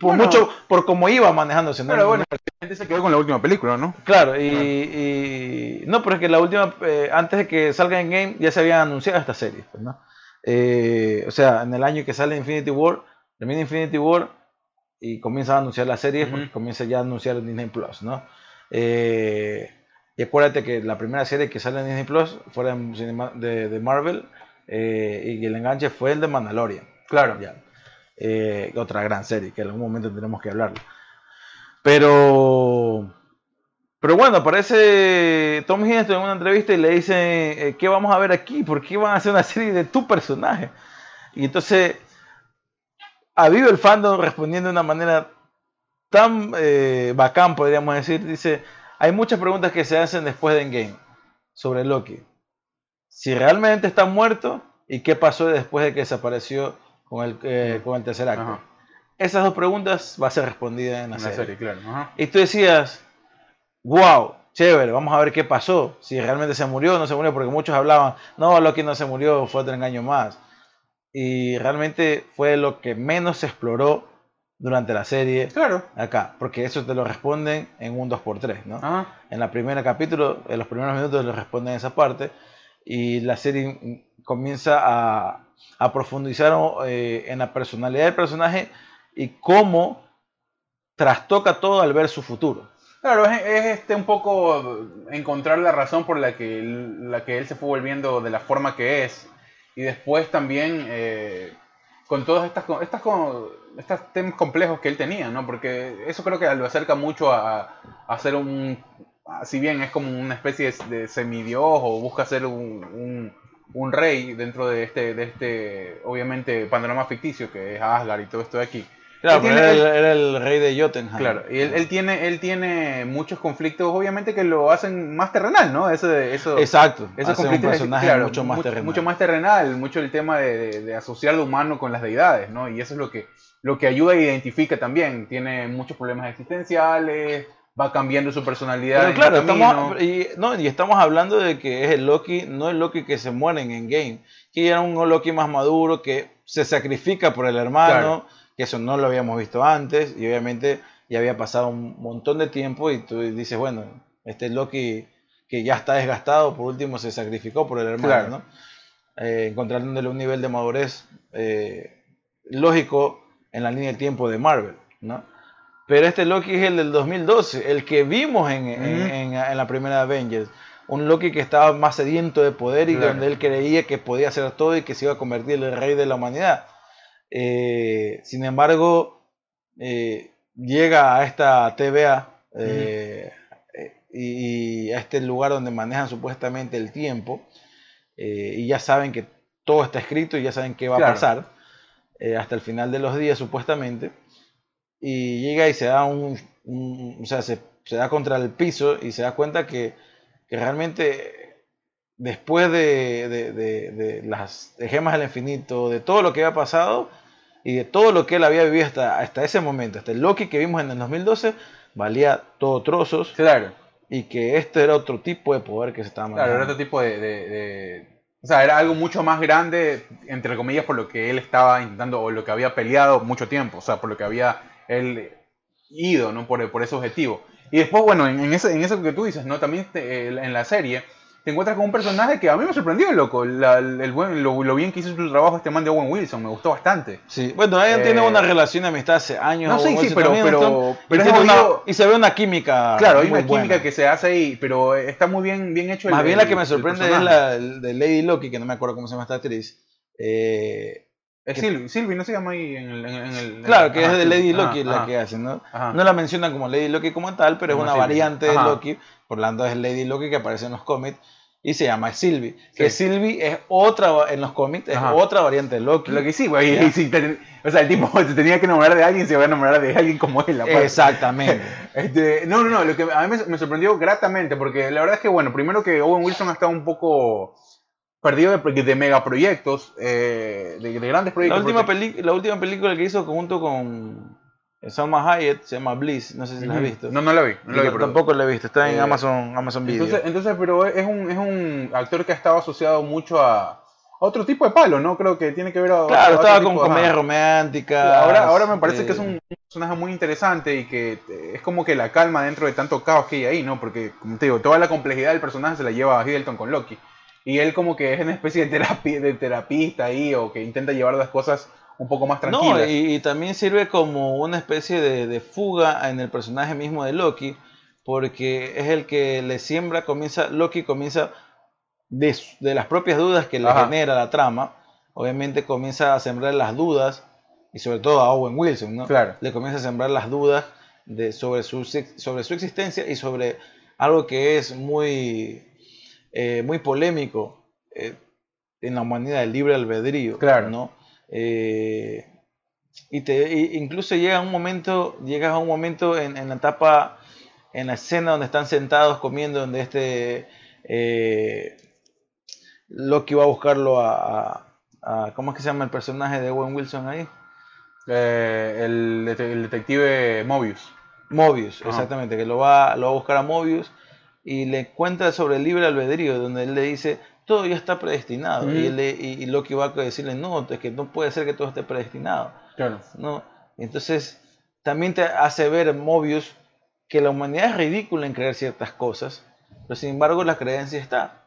Speaker 1: Por mucho, por cómo iba manejándose.
Speaker 2: Pero bueno, la gente se quedó con la última película, ¿no?
Speaker 1: Claro, y, no, pero es que la última, eh, antes de que salga en game, ya se habían anunciado esta serie, pues, ¿no? Eh, o sea, en el año que sale Infinity War, termina Infinity War y comienza a anunciar la serie, porque comienza ya a anunciar Disney Plus, ¿no? Eh, y acuérdate que la primera serie que sale en Disney Plus fue de, de Marvel eh, y el enganche fue el de Mandalorian.
Speaker 2: Claro.
Speaker 1: Ya. Eh, otra gran serie que en algún momento tenemos que hablar. Pero, pero bueno, aparece Tom Hiddleston en una entrevista y le dice, eh, ¿qué vamos a ver aquí? ¿Por qué van a hacer una serie de tu personaje? Y entonces, vivo el fandom respondiendo de una manera tan bacán, podríamos decir. Dice, hay muchas preguntas que se hacen después de Endgame sobre Loki. Si realmente está muerto y qué pasó después de que desapareció con el, eh, con el tercer acto. Esas dos preguntas va a ser respondida en la, serie. claro. Y tú decías, wow, chévere, vamos a ver qué pasó. Si realmente se murió o no se murió, porque muchos hablaban, no, Loki no se murió, fue otro engaño más. Y realmente fue lo que menos se exploró durante la serie.
Speaker 2: Claro.
Speaker 1: Acá, porque eso te lo responden en un 2x3, ¿no? En la primera capítulo, en los primeros minutos lo responden esa parte y la serie comienza a, a profundizar eh, en la personalidad del personaje y cómo trastoca todo al ver su futuro.
Speaker 2: Claro, es, este un poco encontrar la razón por la que, la que él se fue volviendo de la forma que es. Y después también eh, con todas estas, estas, estos temas complejos que él tenía, ¿no? Porque eso creo que lo acerca mucho a, a ser un, si bien es como una especie de, semidios o busca ser un, un, rey dentro de este, de este, obviamente, panorama ficticio que es Asgard y todo esto de aquí.
Speaker 1: Claro, pero era, el rey de Jotunheim.
Speaker 2: Claro, y él, tiene, él tiene muchos conflictos, obviamente, que lo hacen más terrenal, ¿no? Eso, eso,
Speaker 1: Exacto,
Speaker 2: esos conflictos,
Speaker 1: personaje mucho más terrenal.
Speaker 2: Mucho más terrenal, mucho el tema de, asociar lo humano con las deidades, ¿no? Y eso es lo que, lo que ayuda e identifica también. Tiene muchos problemas existenciales, va cambiando su personalidad.
Speaker 1: Pero claro, estamos, y, no, y estamos hablando de que es el Loki, no el Loki que se muere en Game, que era un Loki más maduro, que se sacrifica por el hermano que eso no lo habíamos visto antes y obviamente ya había pasado un montón de tiempo y tú dices, bueno, este Loki que ya está desgastado, por último se sacrificó por el hermano, ¿no? Eh, encontrándole un nivel de madurez eh, lógico en la línea de tiempo de Marvel, ¿no? Pero este Loki es el del 2012, el que vimos en, en, la primera Avengers. Un Loki que estaba más sediento de poder y donde él creía que podía hacer todo y que se iba a convertir en el rey de la humanidad. Eh, sin embargo, eh, llega a esta TVA eh, y, a este lugar donde manejan supuestamente el tiempo y ya saben que todo está escrito y ya saben qué va a pasar hasta el final de los días supuestamente. Y llega y se da un, o sea, se, da contra el piso y se da cuenta que, realmente después de, de, las gemas del infinito, de todo lo que había pasado, y de todo lo que él había vivido hasta, hasta ese momento, hasta el Loki que vimos en el 2012, valía todo trozos.
Speaker 2: Claro.
Speaker 1: Y que este era otro tipo de poder que se estaba
Speaker 2: manejando. Claro, era otro tipo de, O sea, era algo mucho más grande, entre comillas, por lo que él estaba intentando, o lo que había peleado mucho tiempo, o sea, por lo que había él ido, ¿no? Por, por ese objetivo. Y después, bueno, en, en, eso, en eso que tú dices, ¿no? También en la serie te encuentras con un personaje que a mí me sorprendió, loco. La- el buen, lo, lo bien que hizo su trabajo este man de Owen Wilson, me gustó bastante.
Speaker 1: Sí, bueno, ellos
Speaker 2: Eh,
Speaker 1: tienen una relación de amistad hace años.
Speaker 2: no, sí, sí, pero-
Speaker 1: también,
Speaker 2: pero-
Speaker 1: entonces,
Speaker 2: pero
Speaker 1: y,
Speaker 2: es
Speaker 1: tiene una-
Speaker 2: jodido.
Speaker 1: y se ve una química.
Speaker 2: claro, hay una química que se hace ahí, pero está muy bien, bien hecho. el-
Speaker 1: Más bien la
Speaker 2: el-
Speaker 1: que me
Speaker 2: el
Speaker 1: sorprende es la el de Lady Loki, que no me acuerdo cómo se llama esta actriz. Eh,
Speaker 2: Es Sylvie, Sylvie, no se llama ahí en el. en el- el-
Speaker 1: claro, que es de. Lady Loki la que hacen, ¿no?
Speaker 2: ajá.
Speaker 1: No la mencionan como Lady Loki como tal, pero es una
Speaker 2: Sylvie.
Speaker 1: variante de. Loki. Por lo tanto, es Lady Loki que aparece en los cómics y se llama Sylvie. Que. Sylvie es otra, en los cómics, es
Speaker 2: Ajá.
Speaker 1: otra variante de Loki.
Speaker 2: Lo que sí, güey. Si o sea, el tipo se tenía que enamorar de alguien, se va a enamorar de alguien como él. aparte.
Speaker 1: Exactamente.
Speaker 2: Este, no, no, no, lo que a mí me, me sorprendió gratamente, porque la verdad es que, bueno, primero que Owen Wilson ha estado un poco perdido de, de megaproyectos, eh, de, de grandes
Speaker 1: La
Speaker 2: proyectos.
Speaker 1: última,
Speaker 2: porque-
Speaker 1: la última película que hizo junto con Salma Hayek se llama Bliss, no sé si la has visto.
Speaker 2: No, no la vi. No la vi pero-
Speaker 1: tampoco la he visto, está en
Speaker 2: Eh,
Speaker 1: Amazon, Amazon Video.
Speaker 2: Entonces, entonces, pero es un, es un actor que ha estado asociado mucho a, otro tipo de palo, ¿no? Creo que tiene que ver a,
Speaker 1: claro,
Speaker 2: a
Speaker 1: estaba con comedias románticas.
Speaker 2: Ahora, ahora me parece
Speaker 1: eh,
Speaker 2: que es un personaje muy interesante y que es como que la calma dentro de tanto caos que hay ahí, ¿no? Porque, como te digo, toda la complejidad del personaje se la lleva a Hiddleton con Loki. Y él como que es una especie de, terapi de terapista ahí o que intenta llevar las cosas un poco más tranquilas.
Speaker 1: No, y, y también sirve como una especie de, de fuga en el personaje mismo de Loki, porque es el que le siembra, comienza, Loki comienza de, de las propias dudas que le
Speaker 2: Ajá.
Speaker 1: genera la trama, obviamente comienza a sembrar las dudas, y sobre todo a Owen Wilson, ¿no?
Speaker 2: Claro.
Speaker 1: Le comienza a sembrar las dudas de, sobre, su, sobre su existencia y sobre algo que es muy, eh, muy polémico eh, en la humanidad, el libre albedrío,
Speaker 2: Claro.
Speaker 1: ¿no? Eh, y te incluso llega un momento, llegas a un momento en, en la etapa, en la escena donde están sentados comiendo, donde este eh, Loki va a buscarlo a, a- a- ¿cómo es que se llama el personaje de Owen Wilson ahí?
Speaker 2: Eh, el, dete- el detective Mobius.
Speaker 1: Mobius,
Speaker 2: Ajá.
Speaker 1: exactamente, que lo va, lo va a buscar a Mobius y le cuenta sobre el libre albedrío, donde él le dice, todo ya está predestinado. Y, él y, y Loki va a decirle, no, es que no puede ser que todo esté predestinado.
Speaker 2: Claro.
Speaker 1: ¿no? Entonces, también te hace ver Mobius que la humanidad es ridícula en creer ciertas cosas, pero sin embargo la creencia está.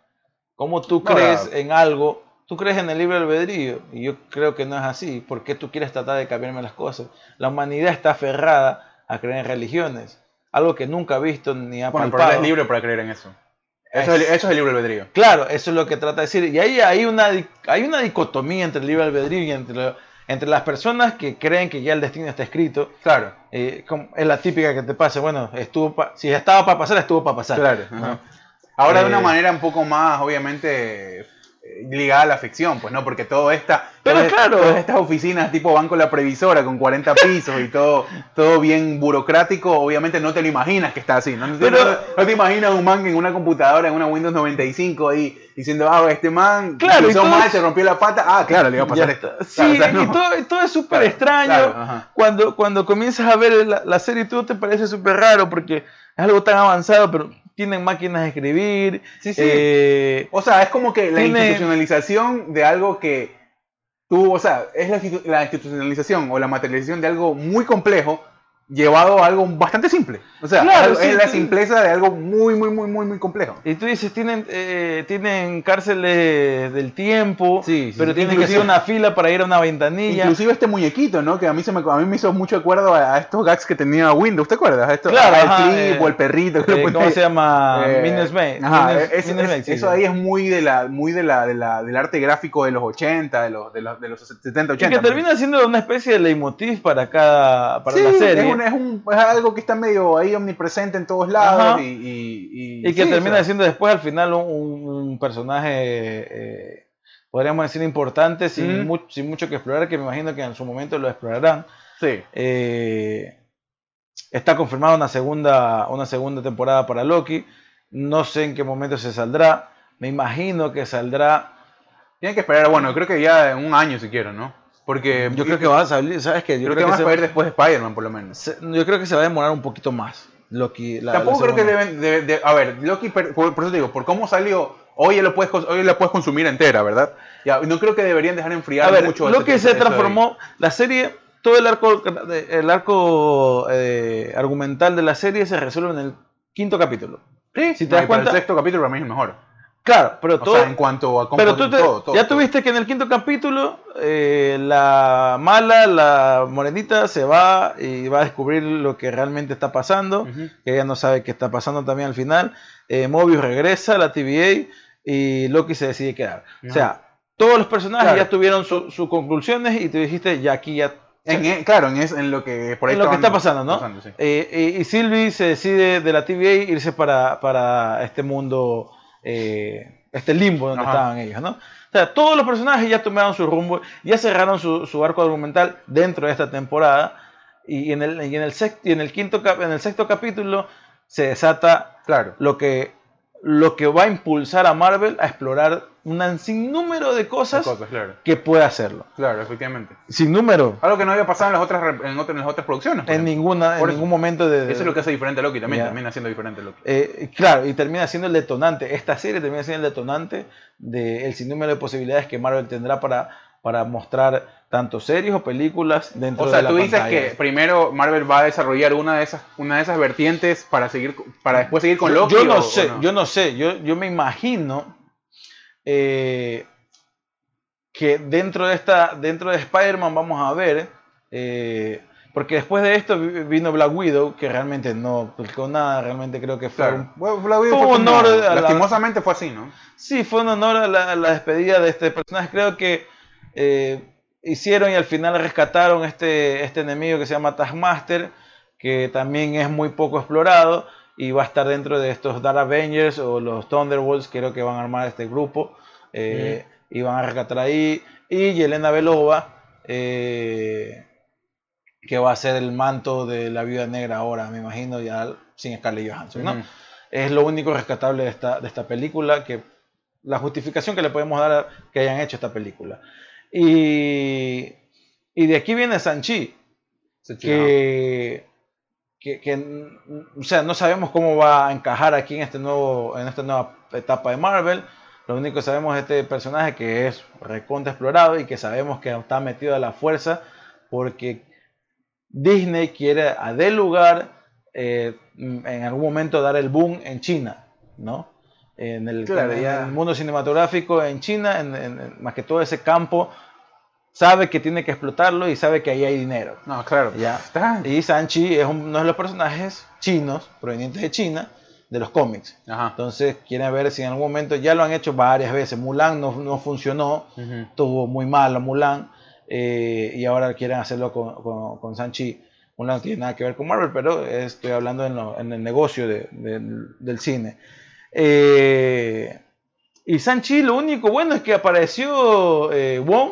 Speaker 1: Como tú crees en algo, tú crees en el libre albedrío, y yo creo que no es así. ¿Por qué tú quieres tratar de cambiarme las cosas? La humanidad está aferrada a creer en religiones, algo que nunca ha visto ni ha
Speaker 2: Bueno, pero
Speaker 1: palpado.
Speaker 2: él es libre para creer en eso. Eso es, el- eso es el libre albedrío.
Speaker 1: Claro, eso es lo que trata de decir. Y ahí hay una, hay una dicotomía entre el libre albedrío y entre, lo- entre las personas que creen que ya el destino está escrito
Speaker 2: Claro.
Speaker 1: eh, como- es la típica que te pasa, bueno, estuvo pa- si estaba para pasar, estuvo para pasar.
Speaker 2: Claro. Ahora de una
Speaker 1: Eh,
Speaker 2: manera un poco más, obviamente, ligada a la ficción, pues no, porque todo esta,
Speaker 1: Pero
Speaker 2: todas,
Speaker 1: claro.
Speaker 2: todas estas oficinas tipo Banco La Previsora con 40 pisos y todo, todo bien burocrático, obviamente no te lo imaginas que está así, ¿no? No,
Speaker 1: Pero-
Speaker 2: no- no te imaginas un man en una computadora, en una Windows 95 ahí, diciendo, ah, este man
Speaker 1: Claro,
Speaker 2: hizo mal, se rompió la pata, ah, claro, le iba a pasar esto.
Speaker 1: Sí,
Speaker 2: Claro, o sea,
Speaker 1: y
Speaker 2: no.
Speaker 1: todo, y todo es súper
Speaker 2: Claro,
Speaker 1: extraño. cuando, cuando comienzas a ver la, la serie, todo te parece súper raro porque es algo tan avanzado, pero tienen máquinas de escribir.
Speaker 2: Sí, sí.
Speaker 1: eh,
Speaker 2: O sea, es como que la
Speaker 1: Tiene-
Speaker 2: institucionalización de algo que tú, o sea, es la, la institucionalización o la materialización de algo muy complejo llevado a algo bastante simple. O sea,
Speaker 1: Claro,
Speaker 2: es,
Speaker 1: sí,
Speaker 2: la
Speaker 1: tú-
Speaker 2: simpleza de algo muy, muy, muy, muy, muy complejo.
Speaker 1: y tú dices, tienen, eh, tienen cárceles del tiempo,
Speaker 2: Sí, sí,
Speaker 1: pero tienen que hacer una fila para ir a una ventanilla.
Speaker 2: Inclusive este muñequito, ¿no? Que a mí, se me, a mí me hizo mucho acuerdo a, a estos gags que tenía Windows, ¿te acuerdas? A esto,
Speaker 1: Claro,
Speaker 2: a el clip
Speaker 1: eh,
Speaker 2: o el perrito. que
Speaker 1: Eh, ¿Cómo se llama?
Speaker 2: Eh,
Speaker 1: Minus May.
Speaker 2: Ajá,
Speaker 1: Minus-
Speaker 2: es-
Speaker 1: Minus
Speaker 2: es- eso ahí es muy de la, muy de la, de la, del arte gráfico de los 80, de los, de los, de los 70,
Speaker 1: Y
Speaker 2: 80.
Speaker 1: que termina siendo una especie de leitmotiv para cada para
Speaker 2: Sí,
Speaker 1: la serie.
Speaker 2: Es, un- es un- es algo que está medio ahí omnipresente en todos lados y, y, y-
Speaker 1: Y que
Speaker 2: sí,
Speaker 1: termina
Speaker 2: o sea,
Speaker 1: siendo después al final un, personaje, eh, podríamos decir, importante, sin,
Speaker 2: Mm.
Speaker 1: sin mucho que explorar, que me imagino que en su momento lo explorarán.
Speaker 2: Sí.
Speaker 1: Eh, está confirmada una segunda, una segunda temporada para Loki. No sé en qué momento se saldrá. Me imagino que saldrá.
Speaker 2: Tienen que esperar, bueno, creo que ya en un año si quieren, ¿no? Porque
Speaker 1: Yo creo que va a salir, ¿sabes qué? Yo
Speaker 2: creo
Speaker 1: creo,
Speaker 2: que van a
Speaker 1: que,
Speaker 2: salir después de Spider-Man, por lo menos.
Speaker 1: se, se- yo creo que se va a demorar un poquito más. Loki, la-
Speaker 2: Tampoco
Speaker 1: la
Speaker 2: creo que deben. de- de- a ver, Loki, per- por, por eso te digo, por cómo salió, hoy lo puedes, hoy la puedes consumir entera, ¿verdad? Ya, no creo que deberían dejar enfriar
Speaker 1: A ver,
Speaker 2: mucho
Speaker 1: lo
Speaker 2: ese-
Speaker 1: que se transformó, la serie, todo el arco, el arco eh, argumental de la serie se resuelve en el quinto capítulo.
Speaker 2: Sí,
Speaker 1: si te
Speaker 2: no,
Speaker 1: das cuenta-
Speaker 2: el sexto capítulo para mí es el mejor.
Speaker 1: Claro, pero
Speaker 2: O
Speaker 1: todo.
Speaker 2: sea, en cuanto a
Speaker 1: pero tú te-
Speaker 2: todo, todo,
Speaker 1: ya tuviste que en el quinto capítulo eh, la mala, la morenita, se va y va a descubrir lo que realmente está pasando. Que ella no sabe qué está pasando también al final. Eh, Mobius regresa a la TVA y Loki se decide quedar. O sea, todos los personajes
Speaker 2: Claro.
Speaker 1: ya tuvieron su- sus conclusiones y tú dijiste, ya aquí ya
Speaker 2: En, en- claro, en, es- en lo que por ahí
Speaker 1: en lo que está pasando, ¿no?
Speaker 2: pasando, sí.
Speaker 1: Eh, y, y Sylvie se decide de la TVA irse para, para este mundo, eh, este limbo donde
Speaker 2: Ajá.
Speaker 1: estaban ellos, ¿no? O sea, todos los personajes ya tomaron su rumbo, ya cerraron su, su arco argumental dentro de esta temporada. Y en el, y en el, sex- y en el, quinto, en el sexto capítulo se desata
Speaker 2: Claro.
Speaker 1: lo que, lo que va a impulsar a Marvel a explorar un sinnúmero de cosas
Speaker 2: Cosas, claro.
Speaker 1: que puede hacerlo.
Speaker 2: Claro, efectivamente.
Speaker 1: Sin número.
Speaker 2: Algo que no había pasado en las otras, en otras, en las otras producciones.
Speaker 1: En,
Speaker 2: ejemplo.
Speaker 1: ninguna, en
Speaker 2: Por eso.
Speaker 1: ningún momento de... de-
Speaker 2: Eso es lo que hace diferente a Loki también,
Speaker 1: Ya.
Speaker 2: también haciendo diferente a Loki.
Speaker 1: Eh, claro, y termina siendo el detonante. Esta serie termina siendo el detonante del sinnúmero de posibilidades que Marvel tendrá para, para mostrar tanto series o películas dentro
Speaker 2: O
Speaker 1: de
Speaker 2: sea,
Speaker 1: la
Speaker 2: tú dices
Speaker 1: pantalla.
Speaker 2: que primero Marvel va a desarrollar una de esas, una de esas vertientes para seguir, para después seguir con Loki.
Speaker 1: yo no
Speaker 2: o- o
Speaker 1: sé, yo no sé, yo, yo me imagino eh, que dentro de esta, dentro de Spider-Man vamos a ver, eh, porque después de esto vi- vino Black Widow, que realmente no publicó nada, realmente creo que fue
Speaker 2: Claro.
Speaker 1: un-
Speaker 2: Bueno, Black Widow
Speaker 1: fue un honor a la-
Speaker 2: lastimosamente fue así, ¿no?
Speaker 1: Sí, fue un honor a la, a la despedida de este personaje. Creo que eh, hicieron y al final rescataron este, este enemigo que se llama Taskmaster, que también es muy poco explorado y va a estar dentro de estos Dark Avengers o los Thunderbolts, creo que van a armar este grupo eh, y van a rescatar ahí. Y Yelena Belova, eh, que va a ser el manto de la Viuda Negra ahora, me imagino, ya sin Scarlett Johansson, ¿no? Es lo único rescatable de esta, de esta película, que la justificación que le podemos dar a que hayan hecho esta película. Y, y de aquí viene Sanchi, que, que, que, o sea, no sabemos cómo va a encajar aquí en, este nuevo, en esta nueva etapa de Marvel. Lo único que sabemos es este personaje que es recontra explorado y que sabemos que está metido a la fuerza porque Disney quiere a del lugar eh, en algún momento dar el boom en China, ¿no? En el,
Speaker 2: Claro,
Speaker 1: en
Speaker 2: ya.
Speaker 1: el mundo cinematográfico en China, en- más que todo ese campo, sabe que tiene que explotarlo y sabe que ahí hay dinero.
Speaker 2: No, claro.
Speaker 1: Ya.
Speaker 2: Está.
Speaker 1: Y Sanchi es uno de los personajes chinos, provenientes de China, de los cómics.
Speaker 2: Ajá.
Speaker 1: Entonces quieren ver si en algún momento, ya lo han hecho varias veces, Mulan no, no funcionó, estuvo muy malo Mulan, eh, y ahora quieren hacerlo con, con, con Sanchi. Mulan no tiene nada que ver con Marvel, pero estoy hablando en, lo- en el negocio de- del- del cine. Eh, y Sanchi, lo único bueno es que apareció eh, Wong,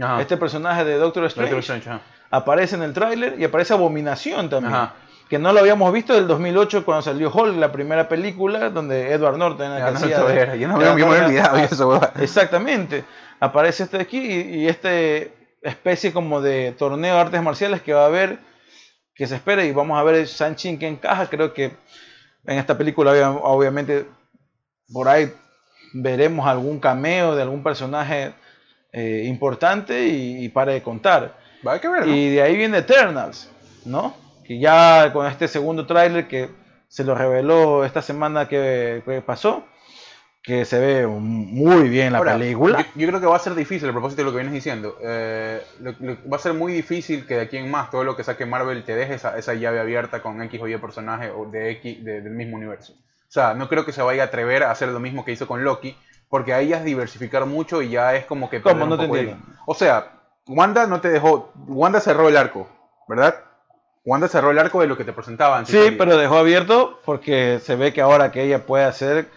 Speaker 2: Ajá.
Speaker 1: este personaje de Doctor Strange,
Speaker 2: Doctor Strange, ajá.
Speaker 1: aparece en el tráiler y aparece Abominación también.
Speaker 2: Ajá.
Speaker 1: Que no lo habíamos visto del 2008 cuando salió Hulk, la primera película, donde Edward Norton era
Speaker 2: no
Speaker 1: de-
Speaker 2: era, yo no me, había olvidado eso.
Speaker 1: Exactamente. Aparece este de aquí y, y este especie como de torneo de artes marciales que va a haber, que se espera y vamos a ver Sanchin que encaja. Creo que en esta película obvia- obviamente por ahí veremos algún cameo de algún personaje eh, importante y, y para de contar.
Speaker 2: Va.
Speaker 1: Y de ahí viene Eternals, ¿no? Que ya con este segundo tráiler que se lo reveló esta semana que, que pasó, que se ve muy bien la
Speaker 2: Ahora,
Speaker 1: película.
Speaker 2: Yo, yo creo que va a ser difícil, a propósito de lo que vienes diciendo. eh, lo- lo- va a ser muy difícil que de aquí en más todo lo que saque Marvel te deje esa, esa llave abierta con X o Y personaje o de X de- del mismo universo. O sea, no creo que se vaya a atrever a hacer lo mismo que hizo con Loki, porque ahí ya es diversificar mucho y ya es como que.
Speaker 1: ¿Cómo? No te
Speaker 2: de
Speaker 1: entiendo.
Speaker 2: O sea, Wanda no te dejó. Wanda cerró el arco, ¿verdad? Wanda cerró el arco de lo que te presentaban.
Speaker 1: Sí, pero dejó abierto porque se ve que ahora que ella puede hacer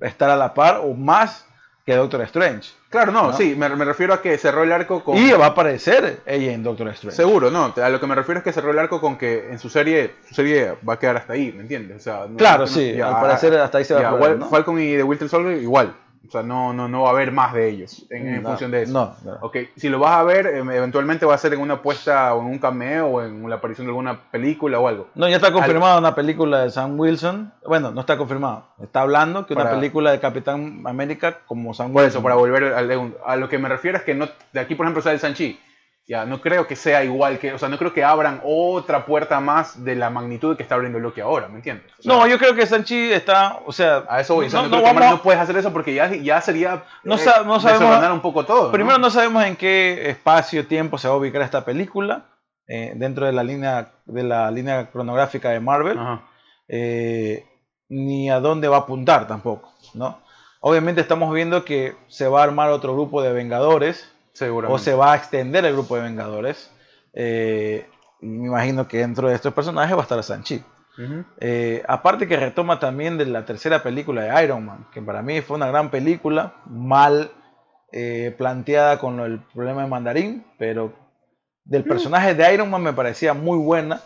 Speaker 1: estar a la par o más que Doctor Strange.
Speaker 2: Claro, no,
Speaker 1: ¿no?
Speaker 2: sí, me, me refiero a que cerró el arco con.
Speaker 1: Y va a aparecer ella en Doctor Strange.
Speaker 2: Seguro, no. A lo que me refiero es que cerró el arco con que en su serie, su serie va a quedar hasta ahí, ¿me entiendes? O sea, no-
Speaker 1: Claro,
Speaker 2: no-
Speaker 1: sí,
Speaker 2: ya,
Speaker 1: al parecer hasta ahí se va
Speaker 2: ya,
Speaker 1: a.
Speaker 2: Falcon y The Winter Soldier igual. O sea, no, no, no va a haber más de ellos en, en
Speaker 1: No,
Speaker 2: función de eso.
Speaker 1: no, no.
Speaker 2: Ok, si lo vas a ver, em, eventualmente va a ser en una apuesta o en un cameo o en la aparición de alguna película o algo.
Speaker 1: No, ya está confirmada una película de Sam Wilson. Bueno, no está confirmado. Está hablando que una película de Capitán América como Sam
Speaker 2: Por
Speaker 1: Wilson.
Speaker 2: eso, para volver al, a lo que me refiero es que no, de aquí, por ejemplo, sale Sanchi Ya, no creo que sea igual que, o sea, no creo que abran otra puerta más de la magnitud que está abriendo Loki ahora, ¿me entiendes? O sea,
Speaker 1: No, yo creo que Sanchi está, o sea,
Speaker 2: a eso voy, o sea,
Speaker 1: no-
Speaker 2: no,
Speaker 1: no vamos-
Speaker 2: puedes hacer eso porque ya, ya sería
Speaker 1: No
Speaker 2: eh,
Speaker 1: sa- no sabemos-
Speaker 2: un poco.
Speaker 1: Primero no sabemos en qué espacio, tiempo se va a ubicar esta película eh, dentro de la línea de la línea cronográfica de Marvel, eh, ni a dónde va a apuntar tampoco, ¿no? Obviamente estamos viendo que se va a armar otro grupo de Vengadores. O se va a extender el grupo de Vengadores. eh, y me imagino que dentro de estos personajes va a estar Sanchi. Eh, aparte que retoma también de la tercera película de Iron Man, que para mí fue una gran película, mal eh, planteada con el problema de Mandarín, pero del personaje de Iron Man me parecía muy buena.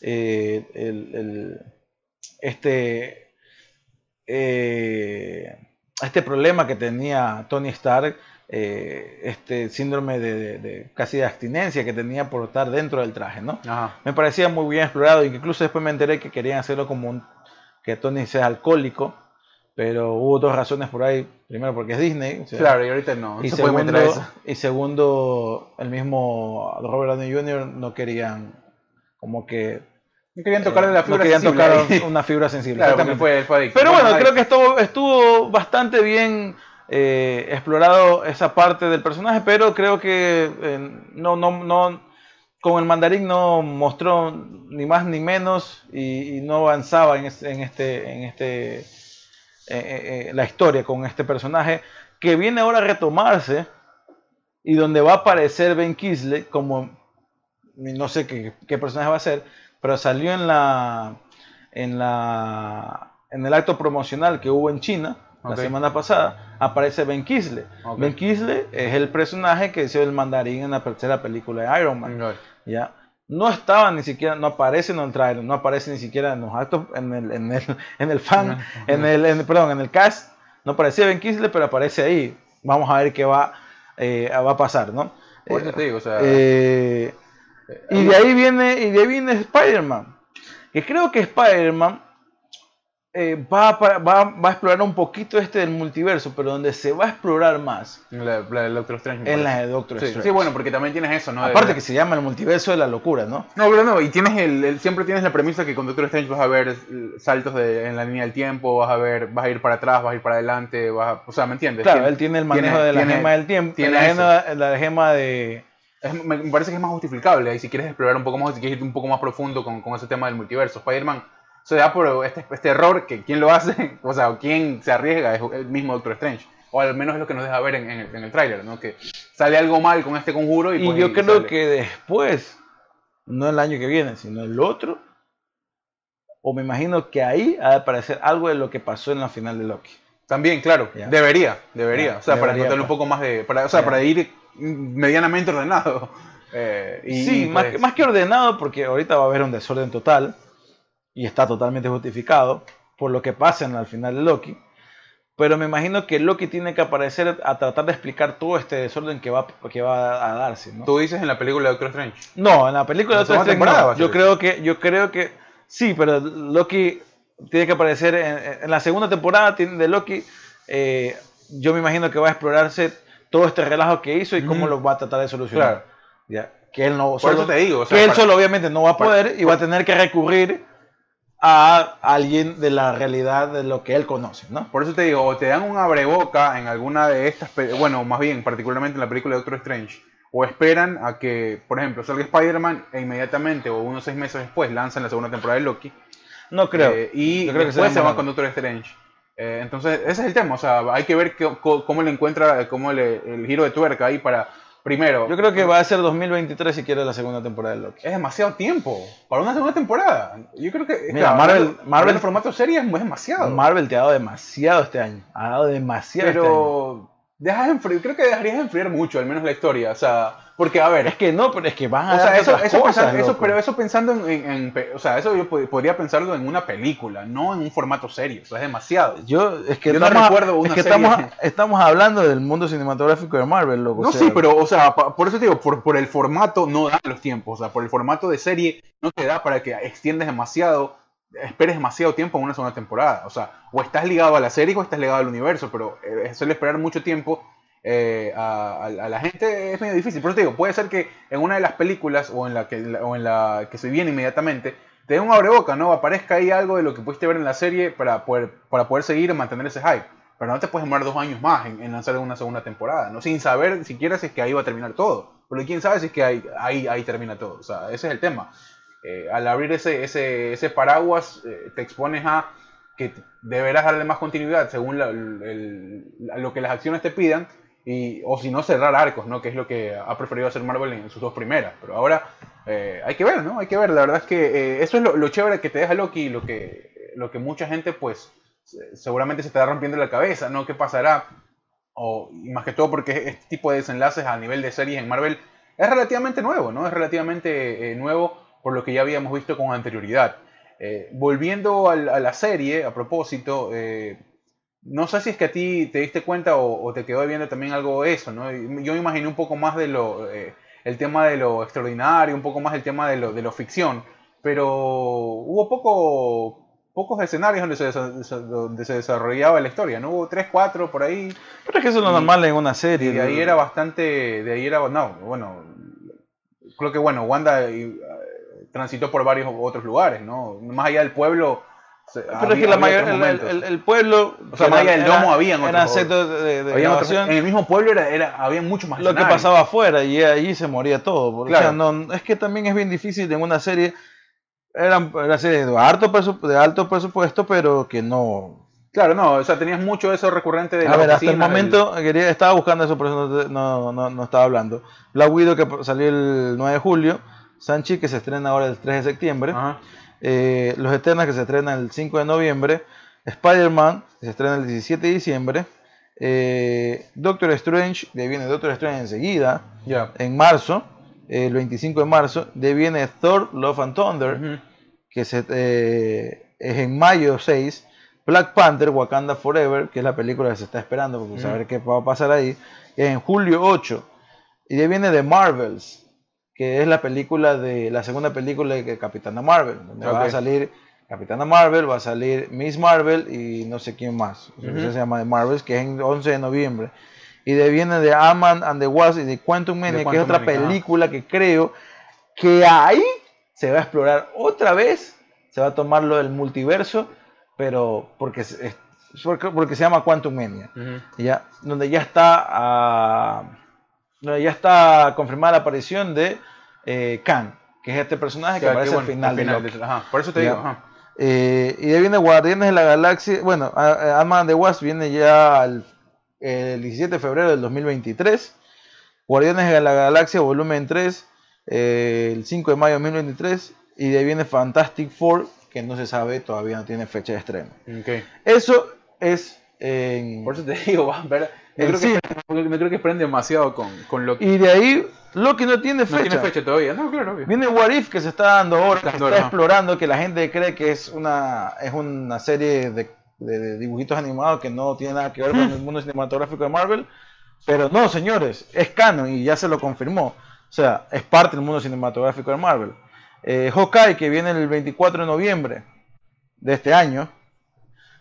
Speaker 1: eh, el- el- este, este problema que tenía Tony Stark, eh, este síndrome de, de- de casi de abstinencia que tenía por estar dentro del traje, ¿no?
Speaker 2: Ajá.
Speaker 1: me parecía muy bien explorado incluso después me enteré que querían hacerlo como un, que Tony sea alcohólico, pero hubo dos razones por ahí. Primero porque es Disney. o sea,
Speaker 2: Claro, y ahorita no, no
Speaker 1: y,
Speaker 2: se
Speaker 1: segundo,
Speaker 2: meter a eso.
Speaker 1: y segundo, el mismo Robert Downey Jr. no querían como que
Speaker 2: No querían tocarle la
Speaker 1: no
Speaker 2: fibra
Speaker 1: querían
Speaker 2: sensible
Speaker 1: tocar una fibra sensible.
Speaker 2: Claro, fue, fue.
Speaker 1: Pero bueno, creo que estuvo, estuvo bastante bien eh, explorado esa parte del personaje, pero creo que eh, no, no, no, con el mandarín no mostró ni más ni menos y, no avanzaba en, es- en este, en este, eh, eh, la historia con este personaje que viene ahora a retomarse y donde va a aparecer Ben Kisley como no sé qué, qué personaje va a ser, pero salió en la en la en el acto promocional que hubo en China la semana pasada, aparece Ben Kisley.
Speaker 2: Ok.
Speaker 1: Ben Kisley es el personaje que hizo el mandarín en la tercera película de Iron Man. ¿ya? No estaba ni siquiera, no aparece en el trailer, no aparece ni siquiera en los actos, en el, en el, en el fan, en el, en- perdón, en el cast, no aparecía Ben Kisley, pero aparece ahí. Vamos a ver qué va, eh, va a pasar, ¿no?
Speaker 2: Por eso te digo, o sea,
Speaker 1: eh, y de ahí viene, y de ahí viene Spider-Man. Que creo que Spider-Man eh, va, va, va a explorar un poquito este del multiverso, pero donde se va a explorar más
Speaker 2: la, la del Doctor Strange.
Speaker 1: en la de Doctor
Speaker 2: sí,
Speaker 1: Strange.
Speaker 2: sí, bueno, porque también tienes eso, ¿no? De-
Speaker 1: Aparte que se llama el multiverso de la locura, ¿no?
Speaker 2: No, pero no, y tienes el, el- siempre tienes la premisa que con Doctor Strange vas a ver saltos de- en la línea del tiempo, vas a ver, vas a ir para atrás, vas a ir para adelante, vas a, o sea, ¿me entiendes?
Speaker 1: Claro,
Speaker 2: Tiene-
Speaker 1: él tiene el manejo
Speaker 2: tiene-
Speaker 1: de la
Speaker 2: tiene-
Speaker 1: gema del tiempo,
Speaker 2: tiene
Speaker 1: la, gema, la gema de...
Speaker 2: es- me, me parece que es más justificable, y si quieres explorar un poco más, si quieres ir un poco más profundo con, con ese tema del multiverso, Spider-Man se da por este, este error que quien lo hace, o sea, quien se arriesga es el mismo Doctor Strange. O al menos es lo que nos deja ver en, en el, en el tráiler, ¿no? Que sale algo mal con este conjuro y,
Speaker 1: Y
Speaker 2: pues,
Speaker 1: yo
Speaker 2: y
Speaker 1: creo
Speaker 2: sale.
Speaker 1: que después, no el año que viene, sino el otro, o me imagino que ahí ha de aparecer algo de lo que pasó en la final de Loki.
Speaker 2: También, claro,
Speaker 1: Ya.
Speaker 2: debería, debería.
Speaker 1: Ya,
Speaker 2: o sea, para
Speaker 1: debería,
Speaker 2: encontrarle un
Speaker 1: pues.
Speaker 2: poco más de. Para, o sea,
Speaker 1: Ya.
Speaker 2: para ir medianamente ordenado. Eh, y,
Speaker 1: sí,
Speaker 2: y,
Speaker 1: más,
Speaker 2: pues,
Speaker 1: que, más que ordenado, porque ahorita va a haber un desorden total y está totalmente justificado por lo que pasa al final de Loki. Pero me imagino que Loki tiene que aparecer a tratar de explicar todo este desorden que va, que va a darse. ¿no?
Speaker 2: Tú dices en la película de Doctor Strange.
Speaker 1: No, en la película de Doctor Strange no. Yo creo que, yo creo que sí, pero Loki tiene que aparecer en, en la segunda temporada de Loki. eh, yo me imagino que va a explorarse todo este relajo que hizo y cómo
Speaker 2: Ujú.
Speaker 1: lo va a tratar de solucionar.
Speaker 2: Claro.
Speaker 1: Ya, que él no
Speaker 2: Por
Speaker 1: solo,
Speaker 2: eso te digo. O sea,
Speaker 1: que él
Speaker 2: para-
Speaker 1: solo obviamente no va a
Speaker 2: para-
Speaker 1: poder y va a tener que recurrir a alguien de la realidad de lo que él conoce, ¿no?
Speaker 2: Por eso te digo, o te dan un abreboca en alguna de estas, bueno, más bien, particularmente en la película de Doctor Strange, o esperan a que, por ejemplo, salga Spider-Man e inmediatamente o unos seis meses después lanzan la segunda temporada de Loki.
Speaker 1: No creo.
Speaker 2: Eh, y
Speaker 1: Yo creo
Speaker 2: después se va
Speaker 1: más
Speaker 2: con Doctor Strange. Eh, entonces, ese es el tema. O sea, hay que ver cómo le encuentra, cómo le, el giro de tuerca ahí para, primero,
Speaker 1: Yo creo que va a ser 2023 si quiere la segunda temporada de Loki.
Speaker 2: es demasiado tiempo para una segunda temporada. Yo creo que,
Speaker 1: Mira,
Speaker 2: claro,
Speaker 1: Marvel- Marvel-
Speaker 2: hablando de formato serie es demasiado.
Speaker 1: Marvel te ha dado demasiado este año. Ha dado demasiado este año.
Speaker 2: pero dejas enfriar, creo que dejarías de enfriar mucho, al menos la historia. O sea, porque, a ver,
Speaker 1: Es que no, pero es que van a
Speaker 2: O sea, eso,
Speaker 1: otras
Speaker 2: eso,
Speaker 1: cosas,
Speaker 2: pensando- eso- pero eso pensando en, en- o sea, eso yo pod- podría pensarlo en una película, no en un formato serio, o sea, es demasiado.
Speaker 1: Yo, es que,
Speaker 2: Yo no recuerdo
Speaker 1: es
Speaker 2: una
Speaker 1: que
Speaker 2: serie.
Speaker 1: estamos, estamos hablando del mundo cinematográfico de Marvel, loco.
Speaker 2: No,
Speaker 1: o sea,
Speaker 2: sí, pero, o sea, por eso te digo, por, por el formato no da los tiempos, o sea, por el formato de serie no te da para que extiendes demasiado, esperes demasiado tiempo en una segunda temporada, o sea, o estás ligado a la serie o estás ligado al universo, pero eh, suele esperar mucho tiempo eh, a, la gente es medio difícil. Por eso te digo, puede ser que en una de las películas o en la que, o en la que se viene inmediatamente te dé un abreboca, ¿no? Aparezca ahí algo de lo que pudiste ver en la serie para poder, para poder seguir y mantener ese hype. Pero no te puedes demorar dos años más en, lanzar una segunda temporada, ¿no? Sin saber siquiera si es que ahí va a terminar todo. Pero quién sabe si es que ahí, ahí, termina todo. O sea, ese es el tema. Eh, al abrir ese, ese, ese paraguas, eh, te expones a que deberás darle más continuidad según lo que las acciones te pidan. O si no, cerrar arcos, ¿no? Que es lo que ha preferido hacer Marvel en sus dos primeras. Pero ahora eh, hay que ver, ¿no? Hay que ver. La verdad es que eh, eso es lo, chévere que te deja Loki lo que, lo que mucha gente, pues, se- seguramente se está rompiendo la cabeza, ¿no? ¿Qué pasará? O, y más que todo porque este tipo de desenlaces a nivel de series en Marvel es relativamente nuevo, ¿no? Es relativamente eh, nuevo por lo que ya habíamos visto con anterioridad. Volviendo a la serie, a propósito, no sé si es que a ti te diste cuenta o, o te quedó viendo también algo de eso, ¿no? Yo me imaginé un poco más de lo, eh, el tema de lo extraordinario, un poco más el tema de lo, de lo ficción, pero hubo poco, pocos escenarios donde se, donde se desarrollaba la historia, ¿no? Hubo tres, cuatro por ahí,
Speaker 1: Pero es que eso es lo normal en una serie.
Speaker 2: y de ahí era bastante, de ahí era, no, bueno, creo que bueno, Wanda eh, transitó por varios otros lugares, ¿no? Más allá del pueblo.
Speaker 1: Pero
Speaker 2: había-
Speaker 1: es que la
Speaker 2: había
Speaker 1: mayor- el, el- el- pueblo.
Speaker 2: O sea,
Speaker 1: que
Speaker 2: más allá
Speaker 1: era-
Speaker 2: del domo
Speaker 1: era-
Speaker 2: otros-
Speaker 1: Eran setos de, de
Speaker 2: otros-
Speaker 1: grabación.
Speaker 2: en el mismo pueblo era, era, había mucho más
Speaker 1: lo que
Speaker 2: escenarios.
Speaker 1: pasaba afuera y ahí se moría todo.
Speaker 2: Claro.
Speaker 1: o sea, no, es que también es bien difícil en una serie. Eran era serie de alto, de alto presupuesto, pero que no.
Speaker 2: Claro, no, o sea, tenías mucho eso recurrente de
Speaker 1: A
Speaker 2: las
Speaker 1: ver, hasta el
Speaker 2: del-
Speaker 1: momento quería, estaba buscando eso, por eso no, no, no estaba hablando. Black Widow que salió el 9 de julio. Sanchi que se estrena ahora el 3 de septiembre.
Speaker 2: Ajá.
Speaker 1: Eh, Los Eternas que se estrena el 5 de noviembre. Spider-Man que se estrena el 17 de diciembre. Eh, Doctor Strange, de ahí viene Doctor Strange enseguida,
Speaker 2: Ya.
Speaker 1: en marzo, el 25 de marzo. De ahí viene Thor, Love and Thunder, que se, eh, es en mayo 6. Black Panther, Wakanda Forever, que es la película que se está esperando, porque saber qué va a pasar ahí, en julio 8. Y de ahí viene The Marvels, que es la película de la segunda película de Capitana Marvel, donde va a salir Capitana Marvel, va a salir Miss Marvel y no sé quién más. Se llama The Marvels, que es en 11 de noviembre. Y de viene de Ant-Man and the Wasp y de Quantum Mania, que es otra
Speaker 2: Mania,
Speaker 1: película que creo que ahí se va a explorar otra vez, se va a tomar lo del multiverso, pero porque, es- porque, porque se llama Quantum Mania, ya, donde ya está ah, ya está confirmada la aparición de eh, Khan, que es este personaje que aparece
Speaker 2: bueno,
Speaker 1: final,
Speaker 2: al
Speaker 1: de
Speaker 2: final de- ajá, Por eso te
Speaker 1: Ya.
Speaker 2: digo, ajá.
Speaker 1: Eh, y de ahí viene Guardianes de la Galaxia. Bueno, Ant-Man the Wasp viene ya el, el 17 de febrero del 2023. Guardianes de la Galaxia, volumen 3, eh, el 5 de mayo de 2023. Y de ahí viene Fantastic Four, que no se sabe, todavía no tiene fecha de estreno. Eso es en.
Speaker 2: Por eso te digo, ver, no, creo
Speaker 1: sí.
Speaker 2: que, no creo que esperen demasiado con, con Loki.
Speaker 1: Y de ahí, Loki no tiene
Speaker 2: no
Speaker 1: fecha.
Speaker 2: tiene fecha todavía, no, claro, obvio.
Speaker 1: Viene What If que se está dando ahora, que
Speaker 2: Dando
Speaker 1: está explorando, que la gente cree que es una, es una serie de, de- de dibujitos animados que no tiene nada que ver con el mundo cinematográfico de Marvel. Pero no, señores, es canon y ya se lo confirmó. O sea, es parte del mundo cinematográfico de Marvel. Eh, Hawkeye, que viene el 24 de noviembre de este año,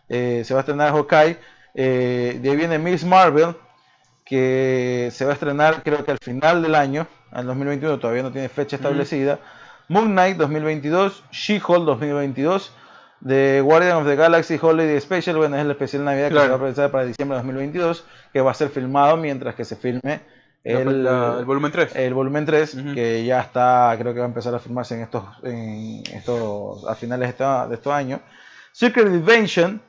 Speaker 1: eh, se va a estrenar Hawkeye. Eh, de ahí viene Miss Marvel, que se va a estrenar creo que al final del año, al 2021, todavía no tiene fecha establecida. Moon Knight 2022, She-Hulk 2022, The Guardian of the Galaxy Holiday Special, bueno, es el especial Navidad que
Speaker 2: Claro.
Speaker 1: se va a presentar para diciembre de 2022, que va a ser filmado mientras que se filme el,
Speaker 2: la- el volumen 3.
Speaker 1: el volumen 3,
Speaker 2: Ujú.
Speaker 1: que ya está, creo que va a empezar a filmarse en estos, en estos a finales de, esta- de estos años. Secret Invasion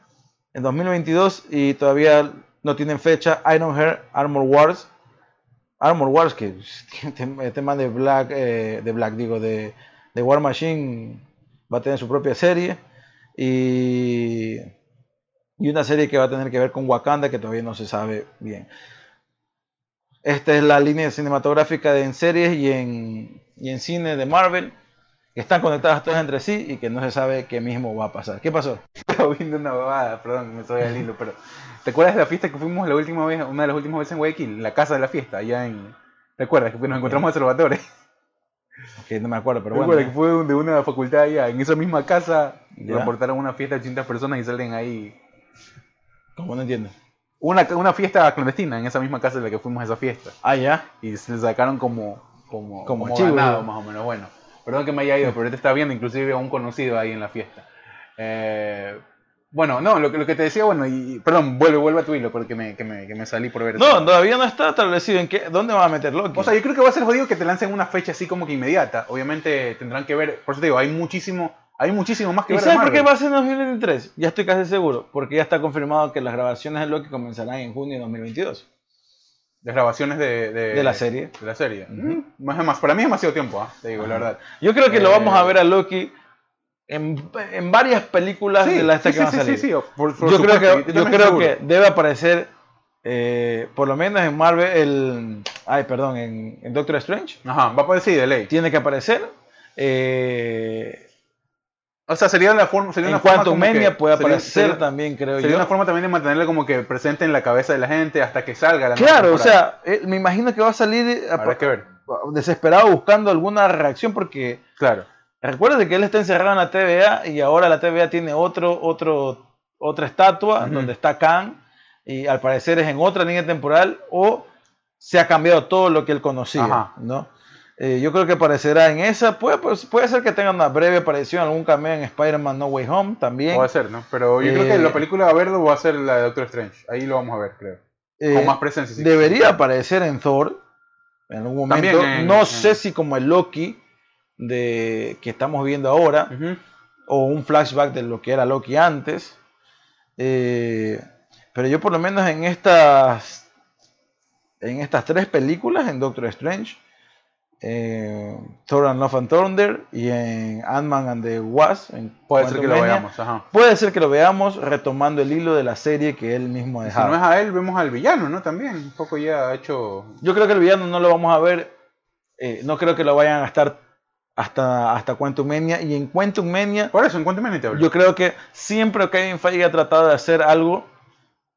Speaker 1: en 2022 y todavía no tienen fecha. Ironheart Armor Wars. Armor Wars, que este, este man de Black, eh, de Black, digo, de, de War Machine va a tener su propia serie. Y, y una serie que va a tener que ver con Wakanda, que todavía no se sabe bien. Esta es la línea cinematográfica de en series y en, y en cine de Marvel, que están conectadas todas entre sí y que no se sabe qué mismo va a pasar. ¿Qué pasó?
Speaker 2: Estaba viendo una babada, perdón, me soy al hilo, pero ¿te acuerdas de la fiesta que fuimos la última vez, una de las últimas veces en Guayaquil? La casa de la fiesta, allá en... ¿Te acuerdas? Que nos encontramos en Salvatore.
Speaker 1: Que no me acuerdo, pero
Speaker 2: ¿Te
Speaker 1: bueno.
Speaker 2: acuerdas que fue de una facultad allá? En esa misma casa reportaron una fiesta de 80 personas y salen ahí...
Speaker 1: Como no entiendo.
Speaker 2: una, una fiesta clandestina en esa misma casa en la que fuimos a esa fiesta.
Speaker 1: Ah, ya.
Speaker 2: Y se sacaron como, como,
Speaker 1: Como
Speaker 2: como
Speaker 1: chivo,
Speaker 2: ganado,
Speaker 1: ¿no?
Speaker 2: más o menos. Bueno, perdón que me haya ido, pero ahorita está viendo inclusive a un conocido ahí en la fiesta. Eh, bueno, no, lo, que- lo que te decía, bueno, y perdón, vuelve, vuelve a tu hilo porque me, que me, que me salí por ver.
Speaker 1: No, todavía no está establecido en qué, dónde van a meter Loki.
Speaker 2: O sea, yo creo que va a ser jodido que te lancen una fecha así como que inmediata. Obviamente tendrán que ver, por eso te digo, hay muchísimo, hay muchísimo más que
Speaker 1: ¿Y
Speaker 2: ver.
Speaker 1: sabes por qué va a ser en 2023? Ya estoy casi seguro, porque ya está confirmado que las grabaciones de Loki comenzarán en junio de 2022.
Speaker 2: Las grabaciones de, de,
Speaker 1: De la serie.
Speaker 2: De la serie. Mm, más, más, para mí es demasiado tiempo, ¿ah? te digo, la verdad.
Speaker 1: Yo creo que lo
Speaker 2: Eh,
Speaker 1: vamos a ver a Loki en, en varias películas de las
Speaker 2: sí,
Speaker 1: que
Speaker 2: sí,
Speaker 1: van a salir.
Speaker 2: sí, sí, por- por
Speaker 1: yo creo que,
Speaker 2: yo
Speaker 1: creo que debe aparecer, eh, por lo menos en Marvel, el, ay, perdón, en, en Doctor Strange.
Speaker 2: Ajá, va a aparecer de ley.
Speaker 1: Tiene que aparecer. Eh,
Speaker 2: O sea, sería la forma. Sería
Speaker 1: en
Speaker 2: una forma
Speaker 1: Quantum
Speaker 2: como que-
Speaker 1: Mania puede
Speaker 2: sería-
Speaker 1: aparecer
Speaker 2: sería-
Speaker 1: también, creo
Speaker 2: Sería
Speaker 1: yo.
Speaker 2: una forma también de mantenerle como que presente en la cabeza de la gente hasta que salga la
Speaker 1: Claro, o sea, eh, me imagino que va a salir eh,
Speaker 2: Habrá que ver.
Speaker 1: desesperado buscando alguna reacción porque
Speaker 2: Claro.
Speaker 1: recuerda que él está encerrado en la TVA y ahora la TVA tiene otro, otro, otra estatua donde está Khan y al parecer es en otra línea temporal o se ha cambiado todo lo que él conocía,
Speaker 2: Ajá.
Speaker 1: ¿no? Eh, yo creo que aparecerá en esa, puede, pues, puede ser que tenga una breve aparición, algún cameo en Spider-Man No Way Home también.
Speaker 2: Puede ser, ¿no? Pero yo creo
Speaker 1: Eh,
Speaker 2: que la película a verlo va a ser la de Doctor Strange. Ahí lo vamos a ver, creo.
Speaker 1: Eh,
Speaker 2: Con más presencia. sí.
Speaker 1: debería aparecer en Thor en algún momento.
Speaker 2: También en-
Speaker 1: no
Speaker 2: en-
Speaker 1: sé si como el Loki de que estamos viendo ahora o un flashback de lo que era Loki antes. Eh, pero yo por lo menos en estas en estas tres películas, en Doctor Strange, eh, Thor and Love and Thunder y en Ant-Man and the Wasp, en
Speaker 2: Puede ser que lo veamos. Ajá.
Speaker 1: Puede ser que lo veamos retomando el hilo de la serie que él mismo ha
Speaker 2: Y Si
Speaker 1: dejado.
Speaker 2: no es a él, vemos al villano, ¿no? También. Un poco ya ha hecho.
Speaker 1: Yo creo que el villano no lo vamos a ver. eh, no creo que lo vayan a estar hasta, hasta Quantum Mania. Y en Quantum Mania,
Speaker 2: Por eso, en te hablo.
Speaker 1: yo creo que siempre Kevin Feige ha tratado de hacer algo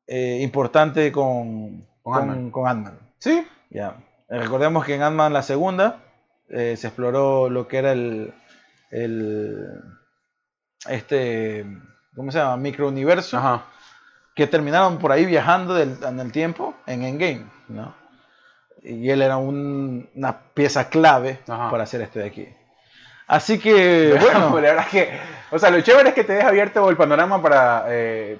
Speaker 1: eh, importante con,
Speaker 2: Con
Speaker 1: con,
Speaker 2: Ant-Man. Sí.
Speaker 1: Ya. Eh, Recordemos que en Ant-Man la segunda eh, se exploró lo que era el, el este ¿cómo se llama? microuniverso
Speaker 2: Ajá.
Speaker 1: que terminaron por ahí viajando del- en el tiempo en Endgame, ¿no? Y él era un- una pieza clave
Speaker 2: Ajá.
Speaker 1: para hacer este de aquí. Así que, bueno,
Speaker 2: la verdad es que, o sea, lo chévere es que te deja abierto el panorama para eh,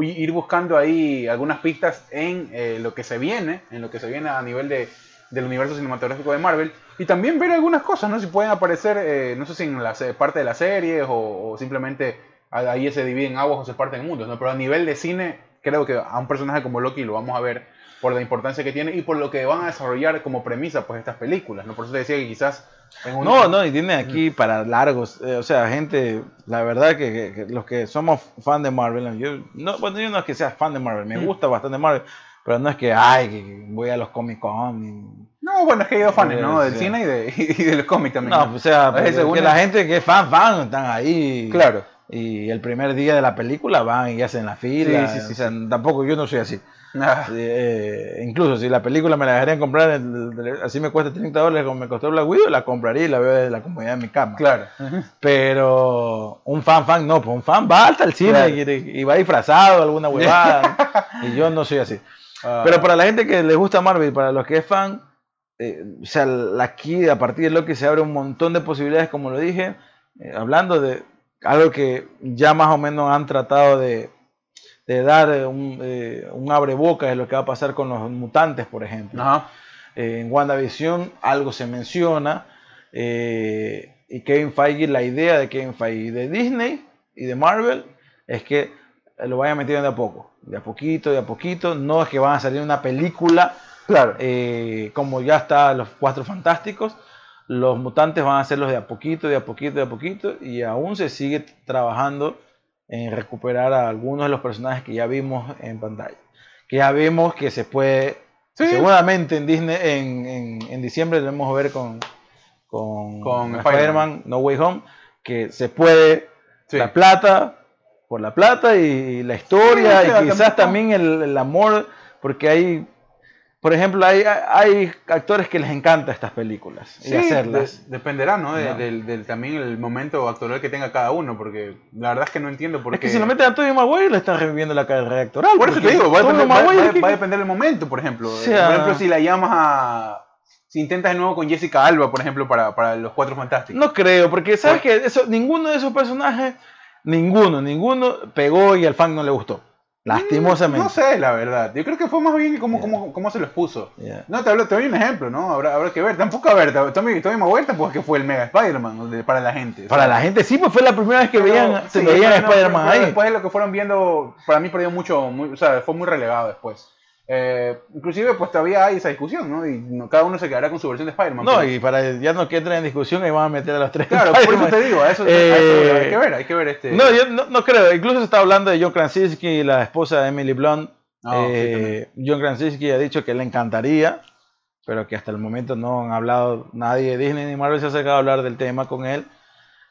Speaker 2: ir buscando ahí algunas pistas en eh, lo que se viene, en lo que se viene a nivel de, del universo cinematográfico de Marvel, y también ver algunas cosas, ¿no? Si pueden aparecer, eh, no sé si en la parte de la serie o, o simplemente ahí se dividen aguas o se parten mundos, ¿no? Pero a nivel de cine, creo que a un personaje como Loki lo vamos a ver por la importancia que tiene y por lo que van a desarrollar como premisa, pues, estas películas, ¿no? Por eso te decía que quizás... En un-
Speaker 1: no, no, y tiene aquí para largos, eh, o sea, gente, la verdad que, que- que los que somos fan de Marvel, yo no, bueno, yo no es que sea fan de Marvel, me
Speaker 2: Mm.
Speaker 1: gusta bastante Marvel, pero no es que, ay, que voy a los Comic Con. y-
Speaker 2: No, bueno, es que hay dos fans, ¿no? Del
Speaker 1: sí.
Speaker 2: cine y de, y de los cómics también.
Speaker 1: No,
Speaker 2: ¿no?
Speaker 1: pues, o sea,
Speaker 2: veces
Speaker 1: porque
Speaker 2: uno-
Speaker 1: la gente que es fan, fan, están ahí.
Speaker 2: Claro.
Speaker 1: Y el primer día de la película van y hacen la fila.
Speaker 2: Sí, sí, sí,
Speaker 1: o sea, tampoco yo no soy así.
Speaker 2: Ah,
Speaker 1: Eh, incluso si la película me la dejarían comprar, así me cuesta 30 dólares como me costó Black Widow, la compraría y la veo desde la comodidad de mi cama.
Speaker 2: claro.
Speaker 1: Pero un fan, fan, no, pues un fan va hasta el cine
Speaker 2: Claro.
Speaker 1: y, y va disfrazado, alguna huevada. y yo no soy así.
Speaker 2: Ah,
Speaker 1: Pero para la gente que le gusta Marvel, para los que es fan, eh, o sea, aquí a partir de Loki se abre un montón de posibilidades, como lo dije, eh, hablando de algo que ya más o menos han tratado de, de dar eh, un, eh, un abreboca de lo que va a pasar con los mutantes, por ejemplo.
Speaker 2: Ajá.
Speaker 1: Eh, en WandaVision algo se menciona, eh, y Kevin Feige, la idea de Kevin Feige de Disney y de Marvel es que lo vayan metiendo de a poco, de a poquito, de a poquito, no es que van a salir una película
Speaker 2: Claro.
Speaker 1: eh, como ya está los Cuatro Fantásticos, los mutantes van a hacerlos de a poquito, de a poquito, de a poquito, y aún se sigue trabajando en recuperar a algunos de los personajes que ya vimos en pantalla. Que ya vimos que se puede,
Speaker 2: Sí.
Speaker 1: seguramente en Disney, en, en, en diciembre lo vamos a ver con, con,
Speaker 2: Con
Speaker 1: Spider-Man No Way Home, que se puede
Speaker 2: Sí.
Speaker 1: la plata por la plata y la historia
Speaker 2: Sí,
Speaker 1: y quizás también el, el amor, porque hay por ejemplo, hay, hay actores que les encanta estas películas y
Speaker 2: Sí,
Speaker 1: hacerlas.
Speaker 2: de- dependerá, ¿no? De- del, del- también el momento actoral que tenga cada uno, porque la verdad es que no entiendo por
Speaker 1: Es
Speaker 2: qué.
Speaker 1: que si lo meten a Tobey Maguire le están reviviendo la carrera actoral.
Speaker 2: Por eso te digo, va a, depender, va-
Speaker 1: Maguire,
Speaker 2: va-
Speaker 1: ¿qué-
Speaker 2: va a depender del momento, por ejemplo.
Speaker 1: O sea-
Speaker 2: por ejemplo, si la llamas a. Si intentas de nuevo con Jessica Alba, por ejemplo, para, para los Cuatro Fantásticos.
Speaker 1: No creo, porque sabes que eso, ninguno de esos personajes, ninguno, ninguno pegó y al fan no le gustó. Lastimosamente.
Speaker 2: Mm, No sé, la verdad. Yo creo que fue más bien como,
Speaker 1: Ya.
Speaker 2: como, como se los puso. No, te, hablo, te doy un ejemplo, ¿no? Habrá, habrá que ver. Tampoco, a ver, Tommy, Tommy Maguire tampoco es que fue el mega Spider-Man de- para la gente.
Speaker 1: Para la gente sí, pues fue la primera vez que
Speaker 2: pero-
Speaker 1: veían, se
Speaker 2: sí,
Speaker 1: veían
Speaker 2: pero no,
Speaker 1: Spider-Man ahí.
Speaker 2: Después de lo que fueron viendo, para mí perdió mucho, muy- o sea, fue muy relegado después. Eh, inclusive, pues todavía hay esa discusión, ¿no? Y no- cada uno se quedará con su versión de Spider-Man.
Speaker 1: No,
Speaker 2: pero-
Speaker 1: y para ya no que entren en discusión, ahí van a meter a los tres.
Speaker 2: Claro, por eso te digo, eso,
Speaker 1: Eh,
Speaker 2: eso hay que ver, hay que ver este...
Speaker 1: No, yo no, no creo. Incluso se está hablando de John Krasinski, la esposa de Emily Blunt.
Speaker 2: Sí,
Speaker 1: Eh, John Krasinski ha dicho que le encantaría, pero que hasta el momento no han hablado, nadie de Disney ni Marvel se ha acercado a hablar del tema con él.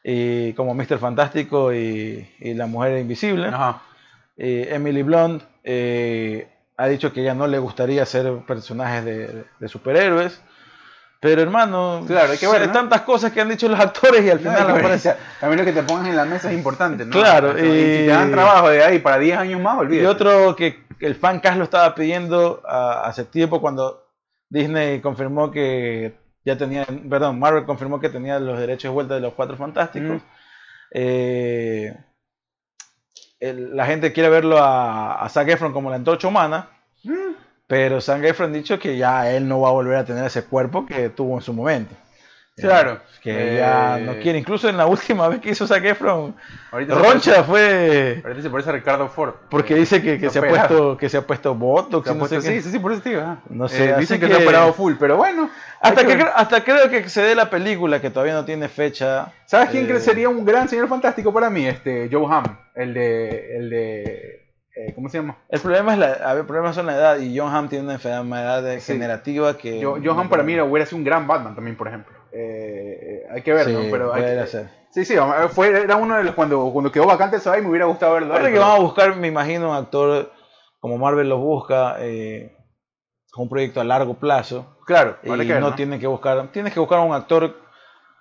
Speaker 1: Y como Mr. Fantástico y, y la Mujer Invisible.
Speaker 2: Ajá.
Speaker 1: Eh, Emily Blunt eh, ha dicho que ella no le gustaría hacer personajes de, de superhéroes. Pero hermano,
Speaker 2: Claro, hay que ver, ¿no?
Speaker 1: tantas cosas que han dicho los actores y al
Speaker 2: No,
Speaker 1: final
Speaker 2: ver,
Speaker 1: aparece.
Speaker 2: También lo que te pongan en la mesa es importante, ¿no?
Speaker 1: Claro,
Speaker 2: y...
Speaker 1: y-
Speaker 2: si te dan trabajo de ahí para 10 años más, olvídate.
Speaker 1: Y otro que el fan Carlos estaba pidiendo hace tiempo cuando Disney confirmó que ya tenía, perdón, Marvel confirmó que tenía los derechos de vuelta de los Cuatro Fantásticos.
Speaker 2: Mm.
Speaker 1: Eh, el- la gente quiere verlo a, a Zac Efron como la antorcha humana,
Speaker 2: Mm,
Speaker 1: pero Zac Efron ha dicho que ya él no va a volver a tener ese cuerpo que tuvo en su momento.
Speaker 2: Claro.
Speaker 1: Que ya
Speaker 2: Eh,
Speaker 1: no quiere, incluso en la última vez que hizo Zac Efron,
Speaker 2: Ahorita
Speaker 1: Roncha fue...
Speaker 2: Ahorita se parece a Ricardo Ford.
Speaker 1: Porque
Speaker 2: Eh,
Speaker 1: dice que, que se, ha puesto, que se ha puesto Botox.
Speaker 2: se ha
Speaker 1: y no sé
Speaker 2: puesto- sí, sí, sí, por eso digo. ajá.
Speaker 1: No sé,
Speaker 2: Eh, dicen que,
Speaker 1: que-
Speaker 2: se ha operado full, pero bueno.
Speaker 1: Hasta, que, hasta creo que se dé la película, que todavía no tiene fecha.
Speaker 2: ¿Sabes quién
Speaker 1: eh,
Speaker 2: sería un gran señor fantástico para mí? Este, Joe Hamm, el de, el de, eh, ¿cómo se llama?
Speaker 1: El problema, es la, el problema son la edad y John Hamm tiene una enfermedad degenerativa que...
Speaker 2: Joe, Joe Hamm para mí hubiera sido un gran Batman también, por ejemplo. Eh, eh, hay que ver,
Speaker 1: Sí,
Speaker 2: ¿no? Pero hay que-
Speaker 1: ser.
Speaker 2: Sí, sí, fue, era uno de los cuando, cuando quedó vacante ahí me hubiera gustado verlo.
Speaker 1: Ahora que
Speaker 2: pero-
Speaker 1: vamos a buscar, me imagino, un actor como Marvel los busca, eh, con un proyecto a largo plazo.
Speaker 2: Claro,
Speaker 1: Y
Speaker 2: habrá que ver,
Speaker 1: no,
Speaker 2: ¿no?
Speaker 1: tiene que buscar, tienes que buscar un actor,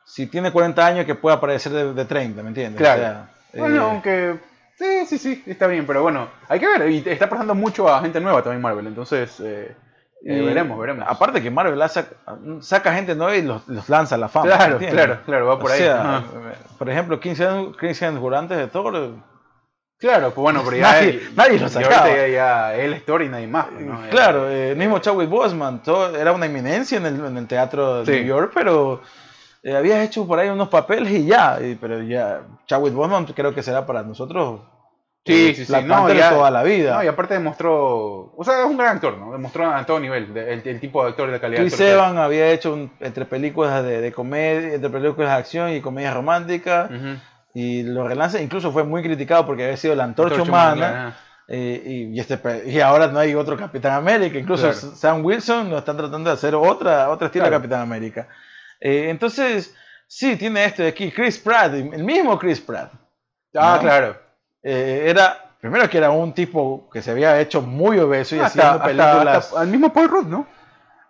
Speaker 1: si tiene 40 años, que pueda parecer de, de 30, ¿me entiendes?
Speaker 2: Claro.
Speaker 1: O sea,
Speaker 2: Bueno,
Speaker 1: eh,
Speaker 2: aunque sí, sí, sí, está bien, pero bueno, hay que ver. Y está pasando mucho a gente nueva también Marvel, entonces eh, eh, veremos, veremos.
Speaker 1: Aparte que Marvel saca, saca gente nueva y los, los lanza a la fama.
Speaker 2: Claro, claro, claro, va por
Speaker 1: O
Speaker 2: ahí.
Speaker 1: sea,
Speaker 2: Ajá.
Speaker 1: por ejemplo, 15 años, 15 años antes de Thor,
Speaker 2: Claro, pues bueno, pero ya.
Speaker 1: Nadie-
Speaker 2: él-
Speaker 1: nadie lo
Speaker 2: y
Speaker 1: sacaba.
Speaker 2: ahorita ya, ya él es Thor y nadie más. pues, ¿no?
Speaker 1: claro,
Speaker 2: Eh,
Speaker 1: eh, el mismo Chadwick Boseman, todo, era una eminencia en el, en el teatro de
Speaker 2: Sí.
Speaker 1: New York, pero eh, había hecho por ahí unos papeles y ya, y- pero ya, Chadwick Boseman creo que será para nosotros
Speaker 2: Sí,
Speaker 1: eh,
Speaker 2: sí, sí.
Speaker 1: Black
Speaker 2: No, ya-
Speaker 1: toda la vida.
Speaker 2: No, y aparte demostró. O sea, es un gran actor, ¿no? Demostró a todo nivel de- el, el tipo de actor de calidad.
Speaker 1: Chris Evans había hecho un- entre películas de, de comedia, entre películas de acción y comedias románticas.
Speaker 2: Ujú.
Speaker 1: Y lo relanza, incluso fue muy criticado porque había sido la antorcha,
Speaker 2: Antorcha
Speaker 1: humana.
Speaker 2: humana,
Speaker 1: eh, y, y este, y ahora no hay otro Capitán América. Incluso
Speaker 2: Claro.
Speaker 1: Sam Wilson lo están tratando de hacer otra, otro estilo
Speaker 2: Claro.
Speaker 1: de Capitán América. Eh, entonces, sí, tiene este de aquí. Chris Pratt, el mismo Chris Pratt.
Speaker 2: Ah,
Speaker 1: ¿no?
Speaker 2: claro.
Speaker 1: Eh, era, primero que era un tipo que se había hecho muy obeso y
Speaker 2: Hasta,
Speaker 1: haciendo películas.
Speaker 2: hasta al mismo Paul Rudd, ¿no?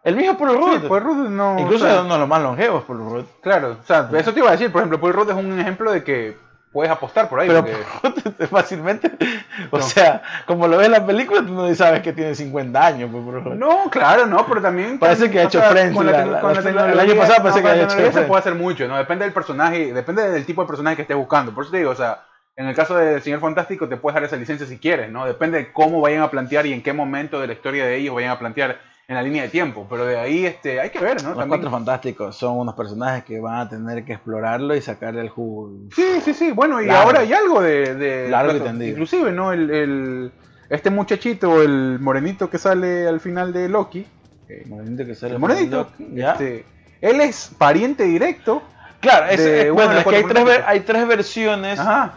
Speaker 1: el mismo Paul Rudd.
Speaker 2: Sí, Paul Rudd no.
Speaker 1: Incluso
Speaker 2: o sea,
Speaker 1: era uno de los más longevos, Paul Rudd.
Speaker 2: Claro, o sea, eso te iba a decir, por ejemplo, Paul Rudd es un ejemplo de que puedes apostar por ahí.
Speaker 1: Pero
Speaker 2: porque-
Speaker 1: fácilmente, o
Speaker 2: No.
Speaker 1: sea, como lo ves en la película, tú no sabes que tiene 50 años. pues.
Speaker 2: No, claro, no, pero también.
Speaker 1: Parece que ha hecho Friends,
Speaker 2: con la
Speaker 1: la-
Speaker 2: tec-
Speaker 1: la-
Speaker 2: con
Speaker 1: la-
Speaker 2: la
Speaker 1: el año pasado pensé
Speaker 2: no,
Speaker 1: que había hecho
Speaker 2: tecnología se
Speaker 1: Friends.
Speaker 2: puede hacer mucho, ¿no? Depende del personaje, depende del tipo de personaje que estés buscando. Por eso te digo, o sea, en el caso del Señor Fantástico te puedes dar esa licencia si quieres, ¿no? Depende de cómo vayan a plantear y en qué momento de la historia de ellos vayan a plantear en la línea de tiempo. Pero de ahí este, hay que ver, ¿no?
Speaker 1: Los
Speaker 2: También-
Speaker 1: Cuatro Fantásticos son unos personajes que van a tener que explorarlo y sacarle el jugo.
Speaker 2: Sí, sí, sí. Bueno, y
Speaker 1: Largo.
Speaker 2: ahora hay algo de. de-
Speaker 1: Largo y
Speaker 2: de-
Speaker 1: tendido.
Speaker 2: Inclusive, ¿no? El, el- este muchachito, el morenito que sale al final de Loki. eh,
Speaker 1: Morenito que sale
Speaker 2: el morenito. este, él es pariente directo.
Speaker 1: Claro, es,
Speaker 2: de
Speaker 1: bueno,
Speaker 2: de
Speaker 1: es que hay tres, ver- hay tres versiones,
Speaker 2: Ajá.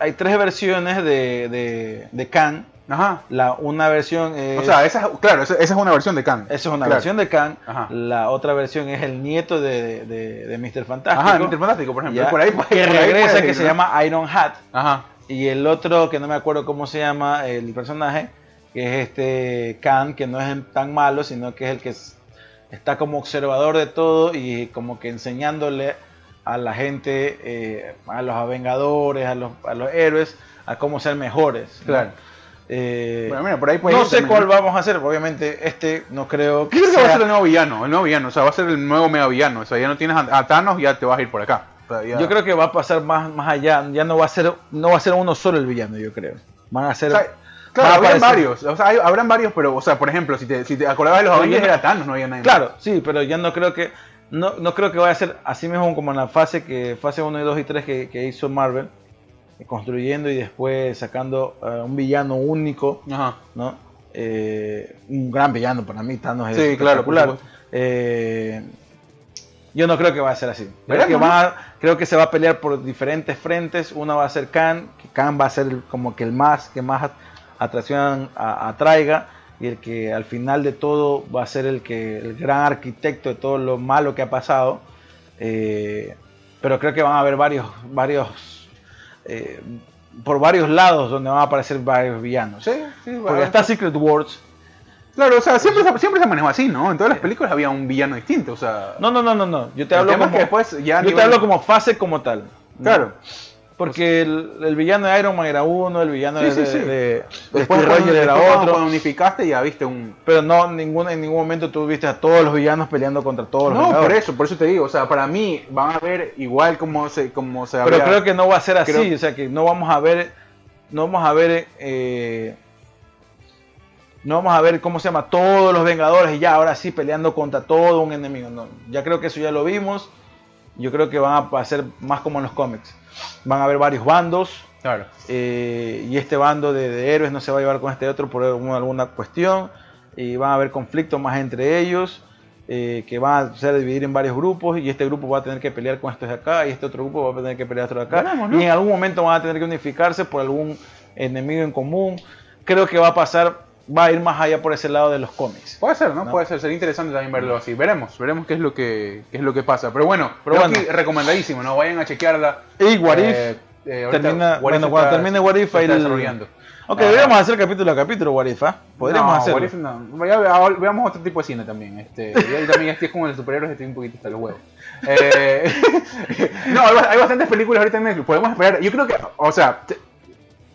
Speaker 1: Hay tres versiones de, de, de Kang.
Speaker 2: Ajá.
Speaker 1: La, una versión es,
Speaker 2: O sea, esa, es- claro, esa, esa es una versión de Kang.
Speaker 1: esa es una
Speaker 2: claro.
Speaker 1: versión de Kang.
Speaker 2: Ajá.
Speaker 1: La otra versión es el nieto de, de, de Mr. Fantástico.
Speaker 2: Ajá, Mr. Fantástico, por ejemplo.
Speaker 1: ya,
Speaker 2: Por ahí,
Speaker 1: que
Speaker 2: por
Speaker 1: regresa, que
Speaker 2: ir,
Speaker 1: se
Speaker 2: ¿no?
Speaker 1: llama Iron Hat.
Speaker 2: Ajá.
Speaker 1: Y el otro, que no me acuerdo cómo se llama el personaje, que es este Khan, que no es tan malo, sino que es el que es- está como observador de todo y como que enseñándole a la gente, eh, a los Avengadores, a los, a los héroes, a cómo ser mejores. ¿no?
Speaker 2: Claro.
Speaker 1: Eh,
Speaker 2: Bueno, mira, por ahí puede
Speaker 1: no sé
Speaker 2: también,
Speaker 1: cuál
Speaker 2: ¿no?
Speaker 1: vamos a hacer, obviamente este no creo que
Speaker 2: creo que va a
Speaker 1: sea-
Speaker 2: ser el nuevo villano, el nuevo villano, o sea, va a ser el nuevo mega villano, o sea, ya no tienes a, Thanos, ya te vas a ir por acá. O sea, ya-
Speaker 1: Yo creo que va a pasar más, más allá, ya no va a ser no va a ser uno solo el villano, yo creo. Van a ser
Speaker 2: O sea, claro, habrán varios, o sea, hay- habrán varios, pero, o sea, por ejemplo, si te, si te acordabas de los Avengers
Speaker 1: no-
Speaker 2: era Thanos, no había nadie más.
Speaker 1: Claro, sí, pero ya no creo que no, no creo que vaya a ser así mismo como en la fase que fase 1 y 2 y 3 que, que hizo Marvel, eh, construyendo y después sacando eh, un villano único,
Speaker 2: Ajá.
Speaker 1: ¿no? Eh, un gran villano para mí, Thanos es
Speaker 2: Sí, claro, por
Speaker 1: espectacular.
Speaker 2: supuesto.
Speaker 1: Eh, yo no creo que va a ser así. Creo que,
Speaker 2: ¿no?
Speaker 1: va a- creo que se va a pelear por diferentes frentes. Una va a ser Khan, que Khan va a ser como que el más que más at- atracción a- atraiga y el que al final de todo va a ser el que el gran arquitecto de todo lo malo que ha pasado. Eh, pero creo que van a haber varios varios eh, por varios lados donde van a aparecer varios villanos.
Speaker 2: Sí, sí,
Speaker 1: Porque está Secret Wars.
Speaker 2: Claro, o sea, siempre, se- siempre se manejó así, ¿no? En todas las películas había un villano distinto, o sea...
Speaker 1: No, no, no, no, no. Yo te hablo
Speaker 2: es
Speaker 1: como
Speaker 2: que después ya
Speaker 1: yo te hablo como fase como tal. ¿no?
Speaker 2: Claro.
Speaker 1: Porque el, el villano de Iron Man era uno, el villano
Speaker 2: Sí,
Speaker 1: de,
Speaker 2: sí, sí.
Speaker 1: de, de
Speaker 2: Después,
Speaker 1: Rogers era otro.
Speaker 2: cuando unificaste ya viste un...
Speaker 1: Pero no ningún, en ningún momento tú viste a todos los villanos peleando contra todos los
Speaker 2: No, por eso, por eso te digo, o sea, para mí van a ver igual como se, como se
Speaker 1: Pero
Speaker 2: había-
Speaker 1: creo que no va a ser así,
Speaker 2: creo-
Speaker 1: o sea que no vamos a ver, no vamos a ver, eh, no vamos a ver cómo se llama todos los Vengadores y ya ahora sí peleando contra todo un enemigo. No, ya creo que eso ya lo vimos. Yo creo que van a ser más como en los cómics. Van a haber varios bandos.
Speaker 2: Claro.
Speaker 1: eh, y este bando de, de héroes no se va a llevar con este otro por alguna, alguna cuestión y van a haber conflictos más entre ellos eh, que van a ser dividir en varios grupos y este grupo va a tener que pelear con estos de acá y este otro grupo va a tener que pelear otro de acá y en algún momento van a tener que unificarse por algún enemigo en común creo que va a pasar va a ir más allá por ese lado de los cómics
Speaker 2: Puede ser, ¿no?
Speaker 1: No.
Speaker 2: Puede ser, sería interesante también verlo así. Veremos, veremos qué es lo que, qué es lo que pasa. Pero bueno,
Speaker 1: Pero bueno.
Speaker 2: recomendadísimo, ¿no? Vayan a chequearla.
Speaker 1: y What If
Speaker 2: Eh, eh, ahorita
Speaker 1: termina-
Speaker 2: What
Speaker 1: bueno,
Speaker 2: If
Speaker 1: cuando
Speaker 2: está-
Speaker 1: termine What If, ahí
Speaker 2: desarrollando.
Speaker 1: ok
Speaker 2: Ah.
Speaker 1: deberíamos hacer capítulo a capítulo What If, ¿ah? podríamos
Speaker 2: no,
Speaker 1: hacerlo
Speaker 2: What If no. Ya ve- veamos otro tipo de cine también. Este, y ahí también estoy como el superhéroes, estoy un poquito hasta los huevos. Eh, no, hay, bastantes películas ahorita en Netflix. Podemos esperar. Yo creo que, o sea,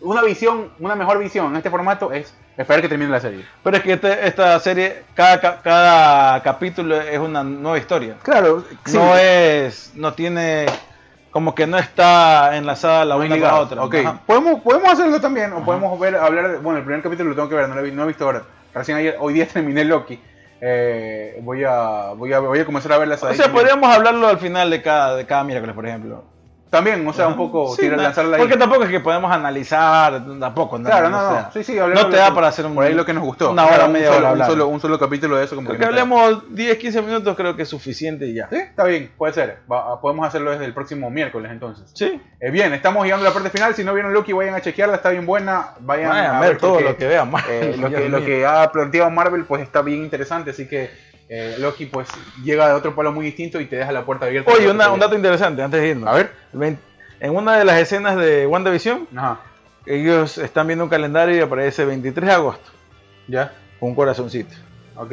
Speaker 2: una visión, una mejor visión en este formato es esperar que termine la serie.
Speaker 1: Pero es que este- esta serie, cada, ca- cada capítulo es una nueva historia.
Speaker 2: Claro,
Speaker 1: No es, no tiene, como que no está enlazada la una con la otra.
Speaker 2: Ok,
Speaker 1: Ajá.
Speaker 2: podemos, podemos hacerlo también, o podemos ver, hablar, de- bueno, el primer capítulo lo tengo que ver, no lo he, no he visto ahora. Recién ayer, hoy día terminé Loki. Eh, voy, a, voy, a, voy a comenzar a verlas
Speaker 1: O sea, podríamos hablarlo al final de cada, de cada miércoles, por ejemplo.
Speaker 2: También, o sea, un poco
Speaker 1: Sí,
Speaker 2: tirar,
Speaker 1: no,
Speaker 2: lanzarla ahí.
Speaker 1: Porque tampoco es que podemos analizar, tampoco. No,
Speaker 2: Claro,
Speaker 1: no,
Speaker 2: no, no,
Speaker 1: sea,
Speaker 2: sí, sí, hablar
Speaker 1: no te da para hacer un,
Speaker 2: por ahí lo que nos gustó.
Speaker 1: Una hora, media
Speaker 2: un solo,
Speaker 1: hora
Speaker 2: un solo, un solo capítulo de eso. Como
Speaker 1: Creo
Speaker 2: que
Speaker 1: hablemos 10, 15 minutos, creo que es suficiente y ya.
Speaker 2: Sí, está bien, puede ser. Va- podemos hacerlo desde el próximo miércoles entonces.
Speaker 1: Sí.
Speaker 2: Eh, bien, estamos llegando a la parte final. Si no vieron Loki, vayan a chequearla, está bien buena. Vayan,
Speaker 1: Vayan
Speaker 2: a
Speaker 1: ver todo
Speaker 2: porque,
Speaker 1: lo que vean.
Speaker 2: eh, lo, que, lo que ha planteado Marvel pues está bien interesante. Así que eh, Loki pues llega de otro palo muy distinto y te deja la puerta abierta.
Speaker 1: Oye, una- un dato interesante antes de irnos.
Speaker 2: A ver.
Speaker 1: El 20 En una de las escenas de WandaVision,
Speaker 2: Ajá,
Speaker 1: ellos están viendo un calendario y aparece 23 de agosto,
Speaker 2: ya,
Speaker 1: con un corazoncito,
Speaker 2: ok.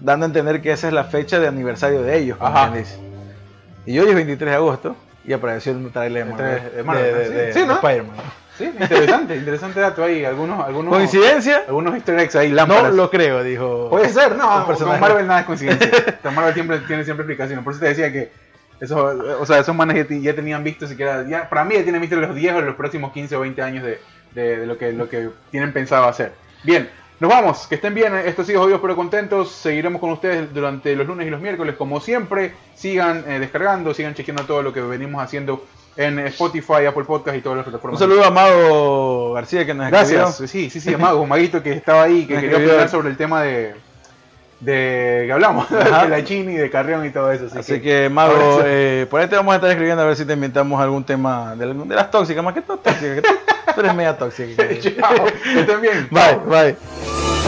Speaker 1: dando a entender que esa es la fecha de aniversario de ellos,
Speaker 2: Ajá.
Speaker 1: dice. Y hoy es 23 de agosto y apareció el trailer de
Speaker 2: de Marvel,
Speaker 1: de- de-
Speaker 2: sí. ¿no?
Speaker 1: Spider-Man.
Speaker 2: Sí, interesante, interesante dato ahí. Algunos, algunos,
Speaker 1: ¿Coincidencia?
Speaker 2: algunos easter eggs ahí,
Speaker 1: No
Speaker 2: lámparas.
Speaker 1: lo creo, dijo.
Speaker 2: Puede ser, no, con Marvel nada es coincidencia. Con Marvel siempre, tiene siempre explicaciones. Por eso te decía que eso, o sea, esos manes ya, ya tenían visto siquiera, ya, para mí ya tienen visto los 10 o los próximos 15 o 20 años de, de- de lo, que, lo que tienen pensado hacer. Bien, nos vamos, que estén bien, estos hijos jodidos pero contentos, seguiremos con ustedes durante los lunes y los miércoles, como siempre, sigan eh, descargando, sigan chequeando todo lo que venimos haciendo en Spotify, Apple Podcast y todas las
Speaker 1: Un
Speaker 2: plataformas.
Speaker 1: saludo a Mago García que nos
Speaker 2: Gracias,
Speaker 1: escribió.
Speaker 2: sí, sí, sí, Mago, Maguito que estaba ahí, que quería
Speaker 1: escribió.
Speaker 2: opinar sobre el tema de, de que hablamos,
Speaker 1: Ajá.
Speaker 2: de la Chini, de Carrión y todo eso. Así,
Speaker 1: Así que, Mago, eh, por ahí te vamos a estar escribiendo a ver si te inventamos algún tema de, de las tóxicas, más que todo tóxicas. que tú, eres media tóxica.
Speaker 2: Chao, que estén bien.
Speaker 1: Bye, bye.